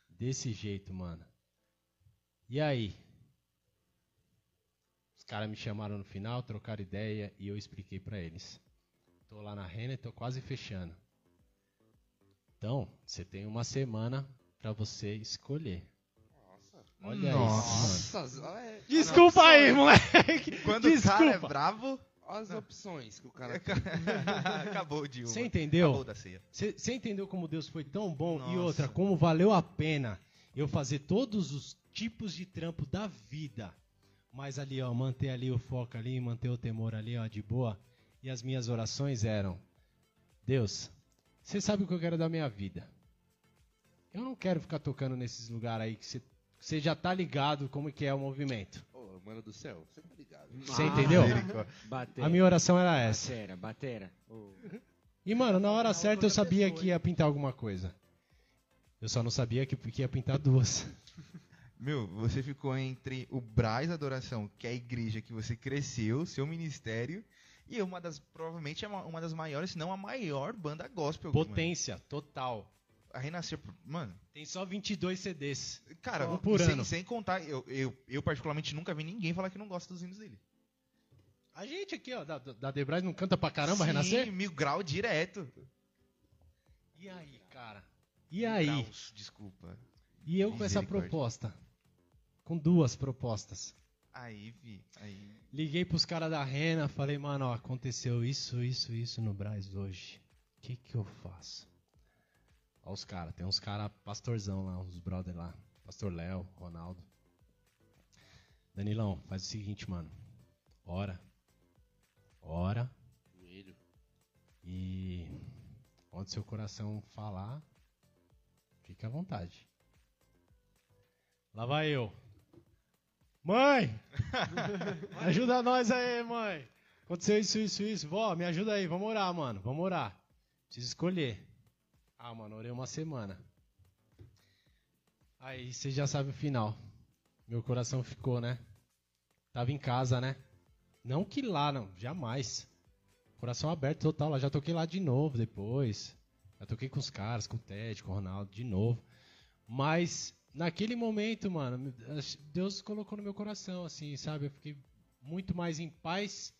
Desse jeito, mano. E aí? Os caras me chamaram no final, trocaram ideia e eu expliquei pra eles. Tô lá na Renner, tô quase fechando. Então, você tem uma semana pra você escolher. Olha isso, mano. Nossa, olha, Desculpa aí, moleque. *laughs* Quando o cara é Desculpa. bravo, olha as opções que o cara *laughs* acabou o Dilma. Você entendeu? Acabou da ceia. Você entendeu como Deus foi tão bom e Nossa. outra, como valeu a pena. eu fazer todos os tipos de trampo da vida. Mas ali, ó, manter ali o foco ali, manter o temor ali, ó, de boa. E as minhas orações eram: Deus, você sabe o que eu quero da minha vida. Eu não quero ficar tocando nesses lugares aí que você, você já tá ligado como que é o movimento. Ô, mano do céu, você tá ligado. Você entendeu? Batera. A minha oração era essa. Batera, batera. Ô, E, mano, na hora certa eu sabia que ia pintar alguma coisa. Eu só não sabia que, que ia pintar duas. *laughs* Meu, você ficou entre o Braz Adoração, que é a igreja que você cresceu, seu ministério, e uma das, provavelmente, é uma, uma das maiores, se não a maior banda gospel. mano. Potência, total. A Renascer, mano, Tem só 22 CDs. cara, Um por sem, ano. sem contar, eu, eu, eu particularmente nunca vi ninguém falar que não gosta dos hinos dele. A gente aqui, ó, da, da Debras não canta pra caramba, Sim, Renascer? mil grau direto. E aí, cara? E aí? Graus, desculpa. E eu com essa proposta? Com duas propostas. Aí, vi, aí. Liguei pros caras da Rena, falei, mano, ó, aconteceu isso, isso, isso no Braz hoje. O que que eu faço? Ó os caras, tem uns caras pastorzão lá, uns brother lá. Pastor Léo, Ronaldo. Danilão, faz o seguinte, mano. Ora. Ora. Joelho. E onde seu coração falar, fique à vontade. Lá vai eu. Mãe! *laughs* ajuda nós aí, mãe! Aconteceu isso, isso, isso. Vó, me ajuda aí, vamos orar, mano. Vamos orar. Preciso escolher. Ah, mano, orei uma semana. Aí você já sabe o final. Meu coração ficou, né? Tava em casa, né? Não que lá, não, jamais. Coração aberto total, lá já toquei lá de novo depois. Já toquei com os caras, com o Ted, com o Ronaldo, de novo. Mas naquele momento, mano, Deus colocou no meu coração, assim, sabe? Eu fiquei muito mais em paz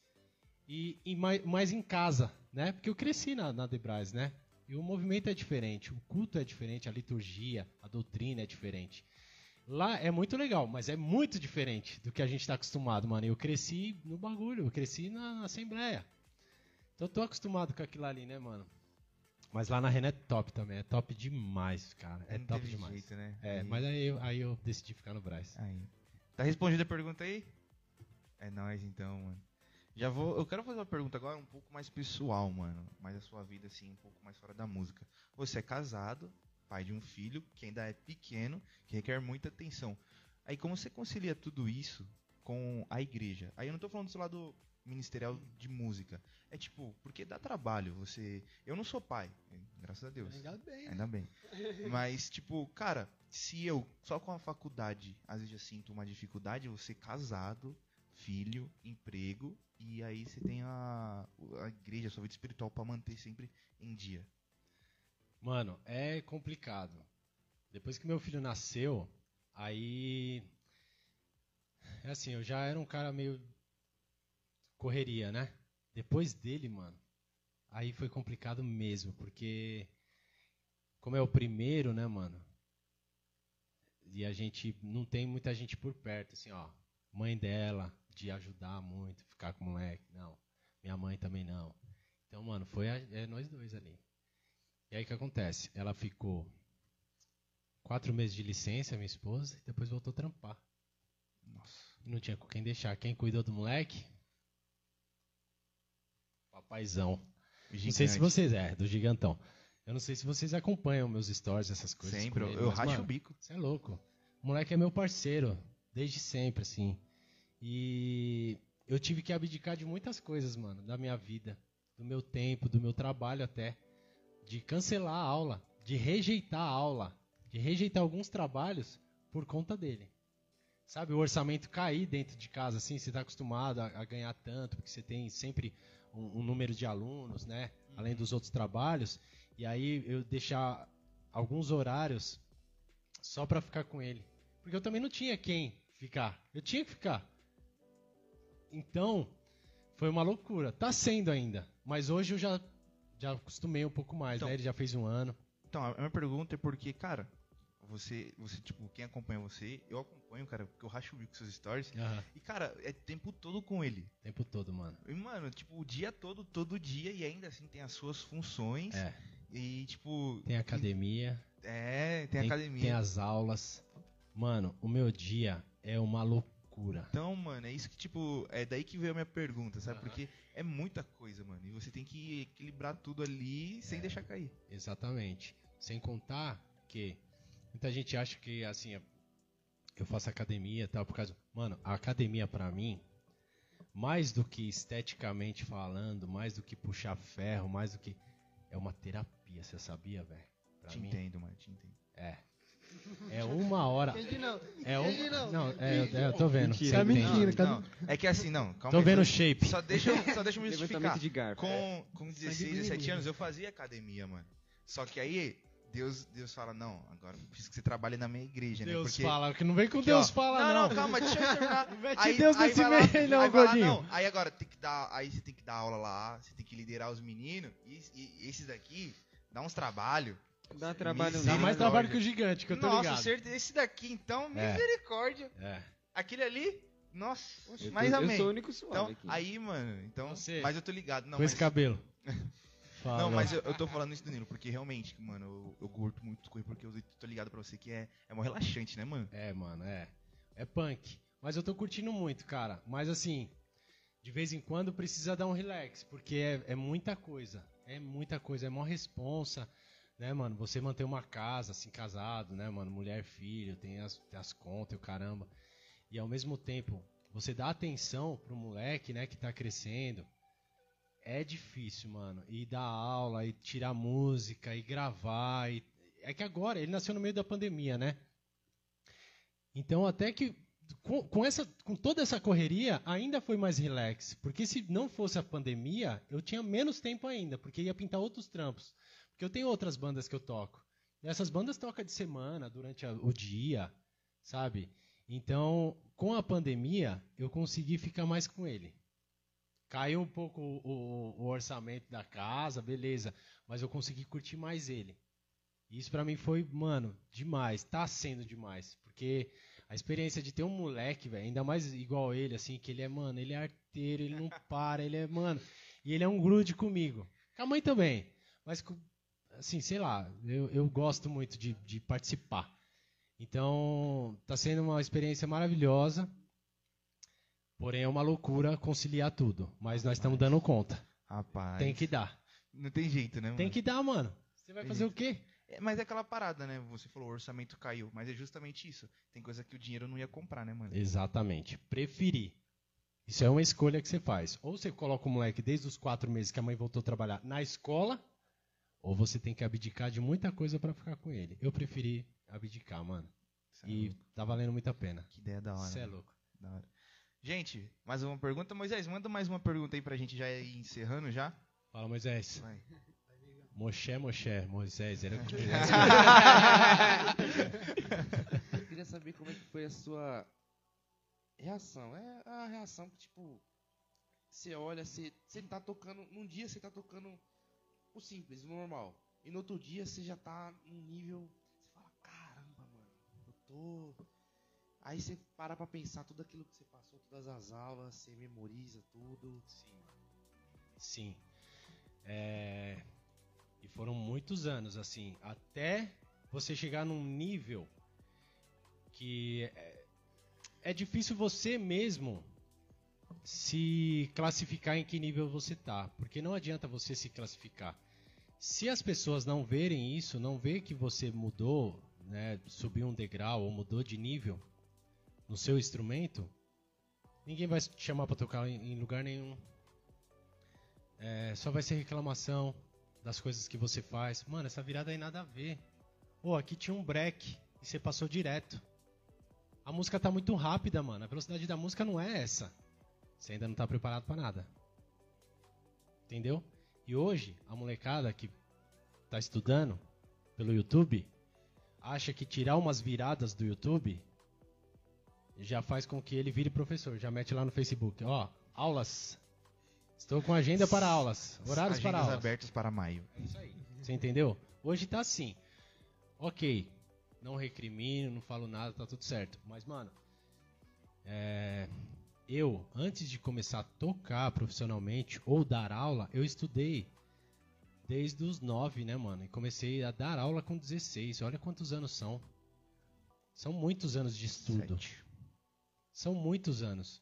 e, e mais, mais em casa, né? Porque eu cresci na, na Debras, né? E o movimento é diferente, o culto é diferente, a liturgia, a doutrina é diferente. Lá é muito legal, mas é muito diferente do que a gente está acostumado, mano. Eu cresci no bagulho, eu cresci na, na Assembleia. Então eu tô acostumado com aquilo ali, né, mano? Mas lá na Renan é top também, é top demais, cara. É não top demais. jeito, né? É, Aí- mas aí eu, aí eu decidi ficar no Braz. Aí. Tá respondida a pergunta aí? É nóis então, mano. Já vou. Eu quero fazer uma pergunta agora um pouco mais pessoal, mano. Mais a sua vida, assim, um pouco mais fora da música. Você é casado, pai de um filho, que ainda é pequeno, que requer muita atenção. Aí como você concilia tudo isso com a igreja? Aí eu não tô falando do seu lado ministerial de música. É tipo, porque dá trabalho você. Eu não sou pai, graças a Deus. Ainda bem. Ainda bem. *laughs* Mas, tipo, cara, se eu, só com a faculdade, às vezes eu sinto uma dificuldade, você casado, filho, emprego, e aí você tem a, a igreja, a sua vida espiritual pra manter sempre em dia. Mano, é complicado. Depois que meu filho nasceu, aí. É assim, eu já era um cara meio. Correria, né? Depois dele, mano, aí foi complicado mesmo, porque. Como é o primeiro, né, mano? E a gente não tem muita gente por perto, assim, ó. Mãe dela, de ajudar muito, ficar com o moleque, não. Minha mãe também não. Então, mano, foi a- é nós dois ali. E aí o que acontece? Ela ficou quatro meses de licença, minha esposa, e depois voltou a trampar. Nossa. E não tinha com quem deixar. Quem cuidou do moleque? Papaizão. Não sei se vocês. É, do gigantão. Eu não sei se vocês acompanham meus stories, essas coisas. Sempre, ele, eu mas, racho mano, o bico. Você é louco. O moleque é meu parceiro, desde sempre, assim. E eu tive que abdicar de muitas coisas, mano, da minha vida, do meu tempo, do meu trabalho até. De cancelar a aula, de rejeitar a aula, de rejeitar alguns trabalhos por conta dele. Sabe, o orçamento cair dentro de casa, assim, você está acostumado a, a ganhar tanto, porque você tem sempre um, um número de alunos, né? Além dos outros trabalhos. E aí eu deixar alguns horários só pra ficar com ele. Porque eu também não tinha quem ficar. Eu tinha que ficar. Então, foi uma loucura. Tá sendo ainda. Mas hoje eu já, já acostumei um pouco mais, Então- né? Ele já fez um ano. Então, a minha pergunta é porque, cara, você, você, tipo, quem acompanha você, eu acompanho, cara, porque eu racho o bico com seus stories. E, cara, é tempo todo com ele. Tempo todo, mano. E, mano, tipo, o dia todo, todo dia, e ainda assim tem as suas funções. É. E, tipo. Tem academia, É, tem, academia. tem as aulas. Mano, o meu dia é uma loucura. Então, mano, é isso que, tipo, é daí que veio a minha pergunta, sabe? Aham. Porque é muita coisa, mano. E você tem que equilibrar tudo ali sem É. deixar cair. Exatamente. Sem contar que muita gente acha que assim, eu faço academia e tal por causa, mano, a academia pra mim, mais do que esteticamente falando, mais do que puxar ferro, mais do que é uma terapia, você sabia, velho? Pra te mim entendo, mano, te entendo. é. É uma hora. Entendi não. É um, Entendi não. não, é, eu- é, eu tô vendo. Mentira, Você é mentira. Não, não, é que assim, não, calma Tô aí, vendo o só- shape. Só deixa, eu- só deixa eu *laughs* me justificar. De garfo. Com, com 16, Sangue 17 menino. anos eu fazia academia, mano. Só que aí, Deus, Deus fala, não, agora preciso que você trabalhe na minha igreja, né? Deus Porque fala, que não vem com Deus ó. fala, não, não. não, calma, deixa eu terminar. *laughs* Não mete aí, Deus aí nesse meio, não, aí lá, não. Aí agora tem que dar, aí você tem que dar aula lá, você tem que liderar os meninos e, e esses daqui dá uns trabalhos. Dá trabalho Dá mais trabalho que o gigante, que eu tô Nossa, ligado. certeza, esse daqui então, É. misericórdia. É. Aquele ali, nossa, Eu, mais tô- ou eu sou o único suave Então, aqui. aí, mano, então, Você. mas eu tô ligado, não, com mas, esse cabelo. *laughs* Fala. não, mas eu, eu tô falando isso, Danilo, porque realmente, mano, eu, eu curto muito correr, porque eu tô ligado pra você que é, é uma relaxante, né, mano? É, mano, é. É punk. Mas eu tô curtindo muito, cara. Mas assim, de vez em quando precisa dar um relax, porque é, é muita coisa. É muita coisa, é mó responsa, né, mano? Você manter uma casa, assim, casado, né, mano? Mulher, filho, tem as, tem as contas e o caramba. E ao mesmo tempo, você dá atenção pro moleque, né, que tá crescendo. É difícil, mano. E dar aula, e tirar música, e gravar. E... É que agora, ele nasceu no meio da pandemia, né? Então, até que com, com essa, com toda essa correria, ainda foi mais relax. Porque se não fosse a pandemia, eu tinha menos tempo ainda, porque ia pintar outros trampos. Porque eu tenho outras bandas que eu toco. E essas bandas tocam de semana, durante a- o dia, sabe? Então, com a pandemia, eu consegui ficar mais com ele. Caiu um pouco o, o- o orçamento da casa, beleza. Mas eu consegui curtir mais ele. Isso pra mim foi, mano, demais. Tá sendo demais. Porque a experiência de ter um moleque, velho, ainda mais igual ele, assim, que ele é, mano, ele é arteiro, ele não *laughs* para, ele é, mano. E ele é um grude comigo. Com a mãe também. Mas, assim, sei lá, eu, eu gosto muito de, de participar. Então, tá sendo uma experiência maravilhosa. Porém, é uma loucura conciliar tudo. Mas nós estamos dando conta. Rapaz. Tem que dar. Não tem jeito, né, mano? Tem que dar, mano. Você vai Tem fazer o quê? É, mas é aquela parada, né? Você falou, o orçamento caiu. Mas é justamente isso. Tem coisa que o dinheiro não ia comprar, né, mano? Exatamente. Preferir. Isso é uma escolha que você faz. Ou você coloca o moleque desde os quatro meses que a mãe voltou a trabalhar na escola, ou você tem que abdicar de muita coisa pra ficar com ele. Eu preferi abdicar, mano. É E louco. tá valendo muito a pena. Que ideia da hora. Você é louco. Da hora. Gente, mais uma pergunta. Moisés, manda mais uma pergunta aí pra gente já ir encerrando já. Fala, Moisés. Vai. Moxé, Moxé. Moisés, era o que *laughs* Eu queria saber como é que foi a sua reação. É a reação que, tipo, você olha, você, você tá tocando. Num dia você tá tocando o simples, o normal. E no outro dia você já tá num nível. Você fala, caramba, mano, eu tô. Aí você para pra pensar tudo aquilo que você passou, todas as aulas, você memoriza tudo. Sim. É, E foram muitos anos, assim, até você chegar num nível que é, é difícil você mesmo se classificar em que nível você tá, porque não adianta você se classificar. Se as pessoas não verem isso, não ver que você mudou, né, subiu um degrau ou mudou de nível no seu instrumento, ninguém vai te chamar para tocar em lugar nenhum. É, só vai ser reclamação das coisas que você faz. Mano, essa virada aí nada a ver. Pô, aqui tinha um break e você passou direto. A música tá muito rápida, mano. A velocidade da música não é essa. Você ainda não tá preparado pra nada. Entendeu? E hoje, a molecada que tá estudando pelo YouTube acha que tirar umas viradas do YouTube já faz com que ele vire professor. Já mete lá no Facebook, ó, aulas. Estou com agenda para aulas, horários para Agendas aulas. abertas para maio. Você entendeu? Hoje tá assim. Ok, não recrimino, não falo nada, tá tudo certo. Mas, mano, é, eu, antes de começar a tocar profissionalmente ou dar aula, eu estudei desde os 9, né, mano? E comecei a dar aula com 16. Olha quantos anos são. São muitos anos de estudo. Sete. São muitos anos.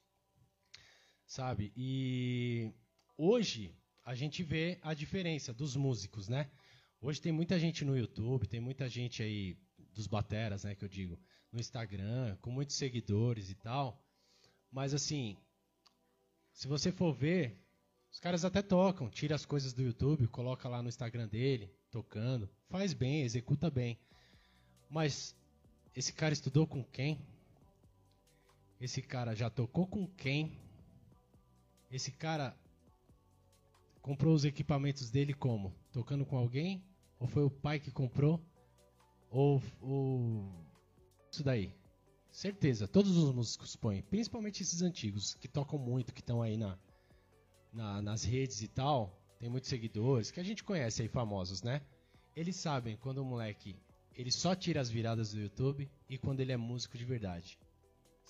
Sabe? E hoje a gente vê a diferença dos músicos, né? Hoje tem muita gente no YouTube, tem muita gente aí dos bateras, né, que eu digo, no Instagram, com muitos seguidores e tal. Mas assim, se você for ver, os caras até tocam, tira as coisas do YouTube, coloca lá no Instagram dele, tocando, faz bem, executa bem. Mas esse cara estudou com quem? Esse cara já tocou com quem? Esse cara comprou os equipamentos dele como? Tocando com alguém? Ou foi o pai que comprou? Ou o isso daí? Certeza, todos os músicos põem, principalmente esses antigos que tocam muito, que estão aí na, na- nas redes e tal, tem muitos seguidores que a gente conhece aí famosos, né? Eles sabem quando o moleque ele só tira as viradas do YouTube e quando ele é músico de verdade.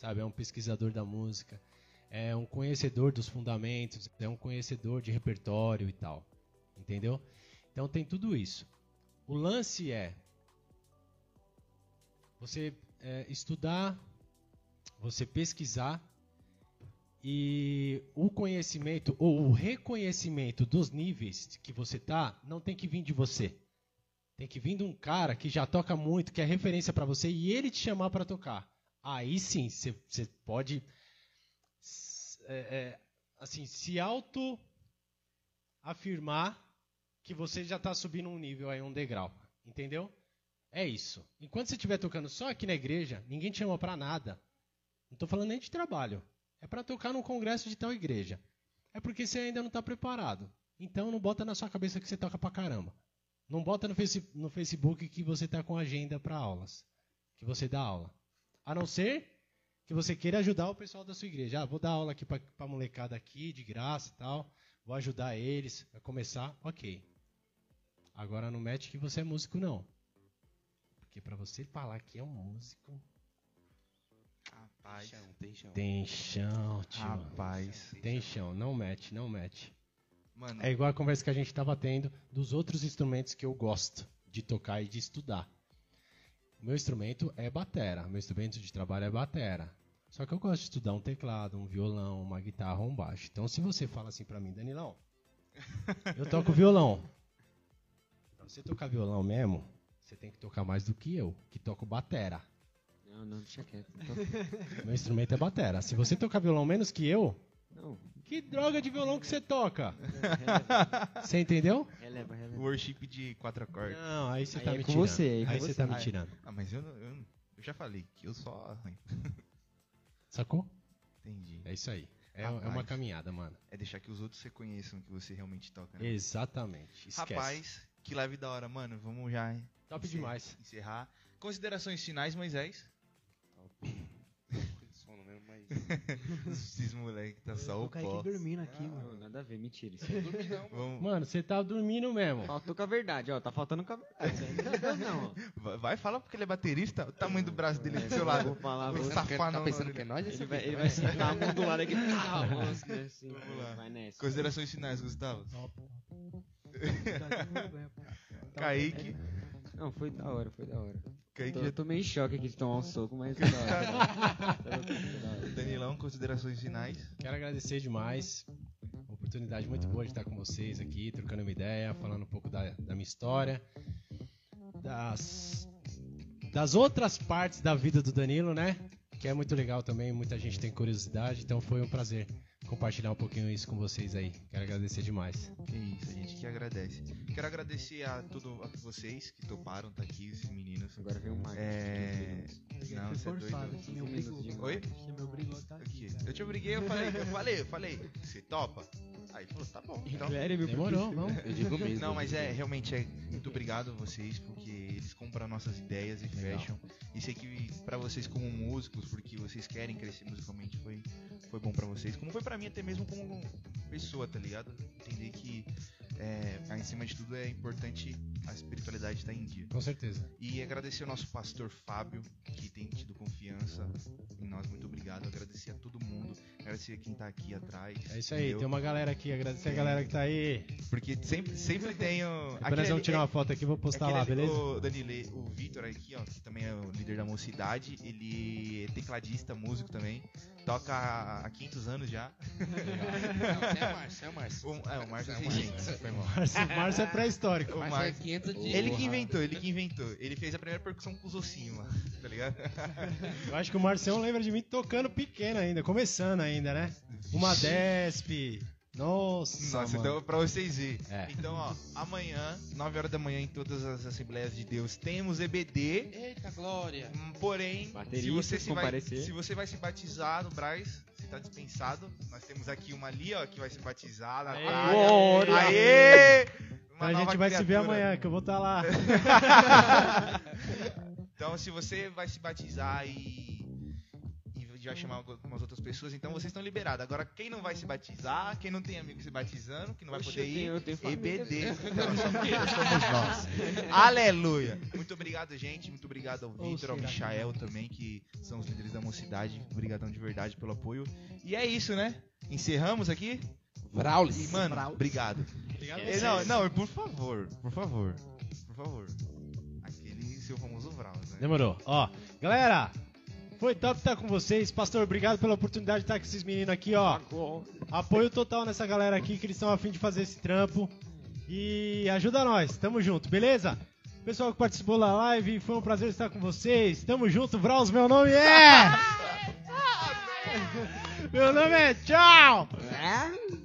Sabe, é um pesquisador da música, é um conhecedor dos fundamentos, é um conhecedor de repertório e tal. Entendeu? Então tem tudo isso. O lance é você é, estudar, você pesquisar e o conhecimento ou o reconhecimento dos níveis que você tá não tem que vir de você. Tem que vir de um cara que já toca muito, que é referência para você e ele te chamar para tocar. Aí sim, você pode é, é, assim se auto afirmar que você já está subindo um nível aí, um degrau, entendeu? É isso. Enquanto você estiver tocando só aqui na igreja, ninguém te chama para nada. Não estou falando nem de trabalho. É para tocar num congresso de tal igreja. É porque você ainda não está preparado. Então não bota na sua cabeça que você toca pra caramba. Não bota no, face- no Facebook que você está com agenda para aulas, que você dá aula. A não ser que você queira ajudar o pessoal da sua igreja. Ah, vou dar aula aqui para a molecada aqui, de graça e tal. Vou ajudar eles a começar, ok. Agora não mete que você é músico, não. Porque para você falar que é um músico, Rapaz. Chão, tem chão. tem chão, tio. Rapaz. Tem chão, não mete, não mete. Mano, É igual a conversa que a gente estava tendo dos outros instrumentos que eu gosto de tocar e de estudar. Meu instrumento é batera, meu instrumento de trabalho é batera. Só que eu gosto de estudar um teclado, um violão, uma guitarra, um baixo. Então se você fala assim pra mim, Danilão, eu toco violão. Pra você tocar violão mesmo, você tem que tocar mais do que eu, que toco batera. Não, não, deixa quieto. Então, Meu instrumento é batera. Se você tocar violão menos que eu, não, que droga de violão que você toca? *laughs* Você entendeu? releva, releva. worship de quatro acordes. Não, aí você Aí tá é me com tirando. você, aí é com aí você tá me Ah, é. tirando. Ah, mas eu, não- eu, não- eu já falei que eu só arranho. *laughs* Sacou? Entendi. É isso aí. É, é Rapaz. uma caminhada, mano. É deixar que os outros reconheçam que você realmente toca, né? Exatamente. Esquece. Rapaz, que live da hora, mano. Vamos já Top encer- demais. encerrar. Considerações finais, Moisés? Mas. *laughs* *laughs* Esses moleque tá só o Kaique pó. dormindo aqui, Não, mano. nada a ver, mentira. Isso Não dormi não, mano. Mano, você tá dormindo mesmo. Faltou com a verdade, ó. Tá faltando com a verdade. Não é não, vai, falar porque ele é baterista? O tamanho do braço dele do seu Eu lado. Vou falar, Vou safar Tá não, pensando não, que é nós? Ele vai, ele vai sentar a mão do lado aqui. Ah, né, *laughs* assim, Vamos lá. Vai nessa. Considerações finais, Gustavo. Ó, porra. *laughs* Tá Kaique. Não, foi da hora, foi da hora. Kaique Tô, já- tô meio em choque aqui de tomar um soco, mas. *laughs* Danilão, considerações finais. Quero agradecer demais. Uma oportunidade muito boa de estar com vocês aqui, trocando uma ideia, falando um pouco da, da minha história. Das, das outras partes da vida do Danilo, né? Que é muito legal também, muita gente tem curiosidade, então foi um prazer compartilhar um pouquinho isso com vocês aí. Quero agradecer demais. Que isso, a gente que agradece. Quero agradecer a todos vocês que toparam estar aqui, esses meninos. Agora vem o Marcos. É. Não, você é doido. me obrigou. Oi? Você me obrigou a estar Aqui. aqui. Eu te obriguei, eu falei, eu falei, eu falei. Você topa? Aí falou, tá bom. Então. Demorou, vamos. Eu digo mesmo. Não, mas é, realmente é muito obrigado a vocês, porque eles compram nossas ideias e Legal. fecham. Sei que pra vocês como músicos, porque vocês querem crescer musicalmente, foi, foi bom pra vocês. Como foi pra mim até mesmo como pessoa, tá ligado? Entender que é, em cima de tudo é importante a espiritualidade tá em dia. Com certeza. E agradecer ao nosso pastor Fábio, que tem tido confiança em nós. Muito obrigado. Agradecer a todo mundo. Agradecer a quem tá aqui atrás. É isso aí, entendeu? tem uma galera aqui, agradecer a galera que tá aí. Porque sempre, sempre tem o. Depois nós vamos tirar uma foto aqui, vou postar lá, ali- beleza? O Danile, o Vitor aqui, ó, que também é o líder da mocidade, ele é tecladista, músico também. Toca há há 500 anos já. Não, é o Márcio, é o Márcio. O, é, o Márcio é Não, 600. Mal. Márcio, *laughs* Márcio é pré-histórico. O Márcio é Márcio- 500 de Ele que inventou, ele que inventou. Ele fez a primeira percussão com os ossinhos lá, tá ligado? *laughs* Eu acho que o Marcião lembra de mim tocando pequeno ainda, começando ainda, né? Uma Desp. Nossa, Nossa, mano. então pra vocês verem. É. Então, ó, amanhã, 9 horas da manhã, em todas as Assembleias de Deus, temos EBD. Eita, Glória. Hum, Porém, se você, se vai, se você vai se batizar no Braz, você tá dispensado. Nós temos aqui uma ali, ó, que vai se batizar na. Glória! Aê! Uma a gente vai se ver criatura. amanhã, que eu vou estar lá. *laughs* Então, se você vai se batizar e, e vai chamar algumas outras pessoas, então vocês estão liberados. Agora, quem não vai se batizar, quem não tem amigo se batizando, que não vai Oxe, poder eu ir, tenho- eu tenho. EBD. Então, somos *laughs* *laughs* nós. Aleluia. Muito obrigado, gente. Muito obrigado ao Vitor, ao? Michael também, que são os líderes da mocidade. Obrigadão de verdade pelo apoio. E é isso, né? Encerramos aqui. E, Vraulis. mano, obrigado. Obrigado Eh, vocês. Não, não, por favor, por favor, por favor. Aquele seu famoso Vraus, né? Demorou. Ó, galera, foi top estar com vocês. Pastor, obrigado pela oportunidade de estar com esses meninos aqui, ó. Apoio total nessa galera aqui que eles estão afim de fazer esse trampo. E ajuda nós, tamo junto, beleza? Pessoal que participou da live, foi um prazer estar com vocês. Tamo junto, Vraus, meu nome é. *laughs* *laughs* meu nome é Tchau! É?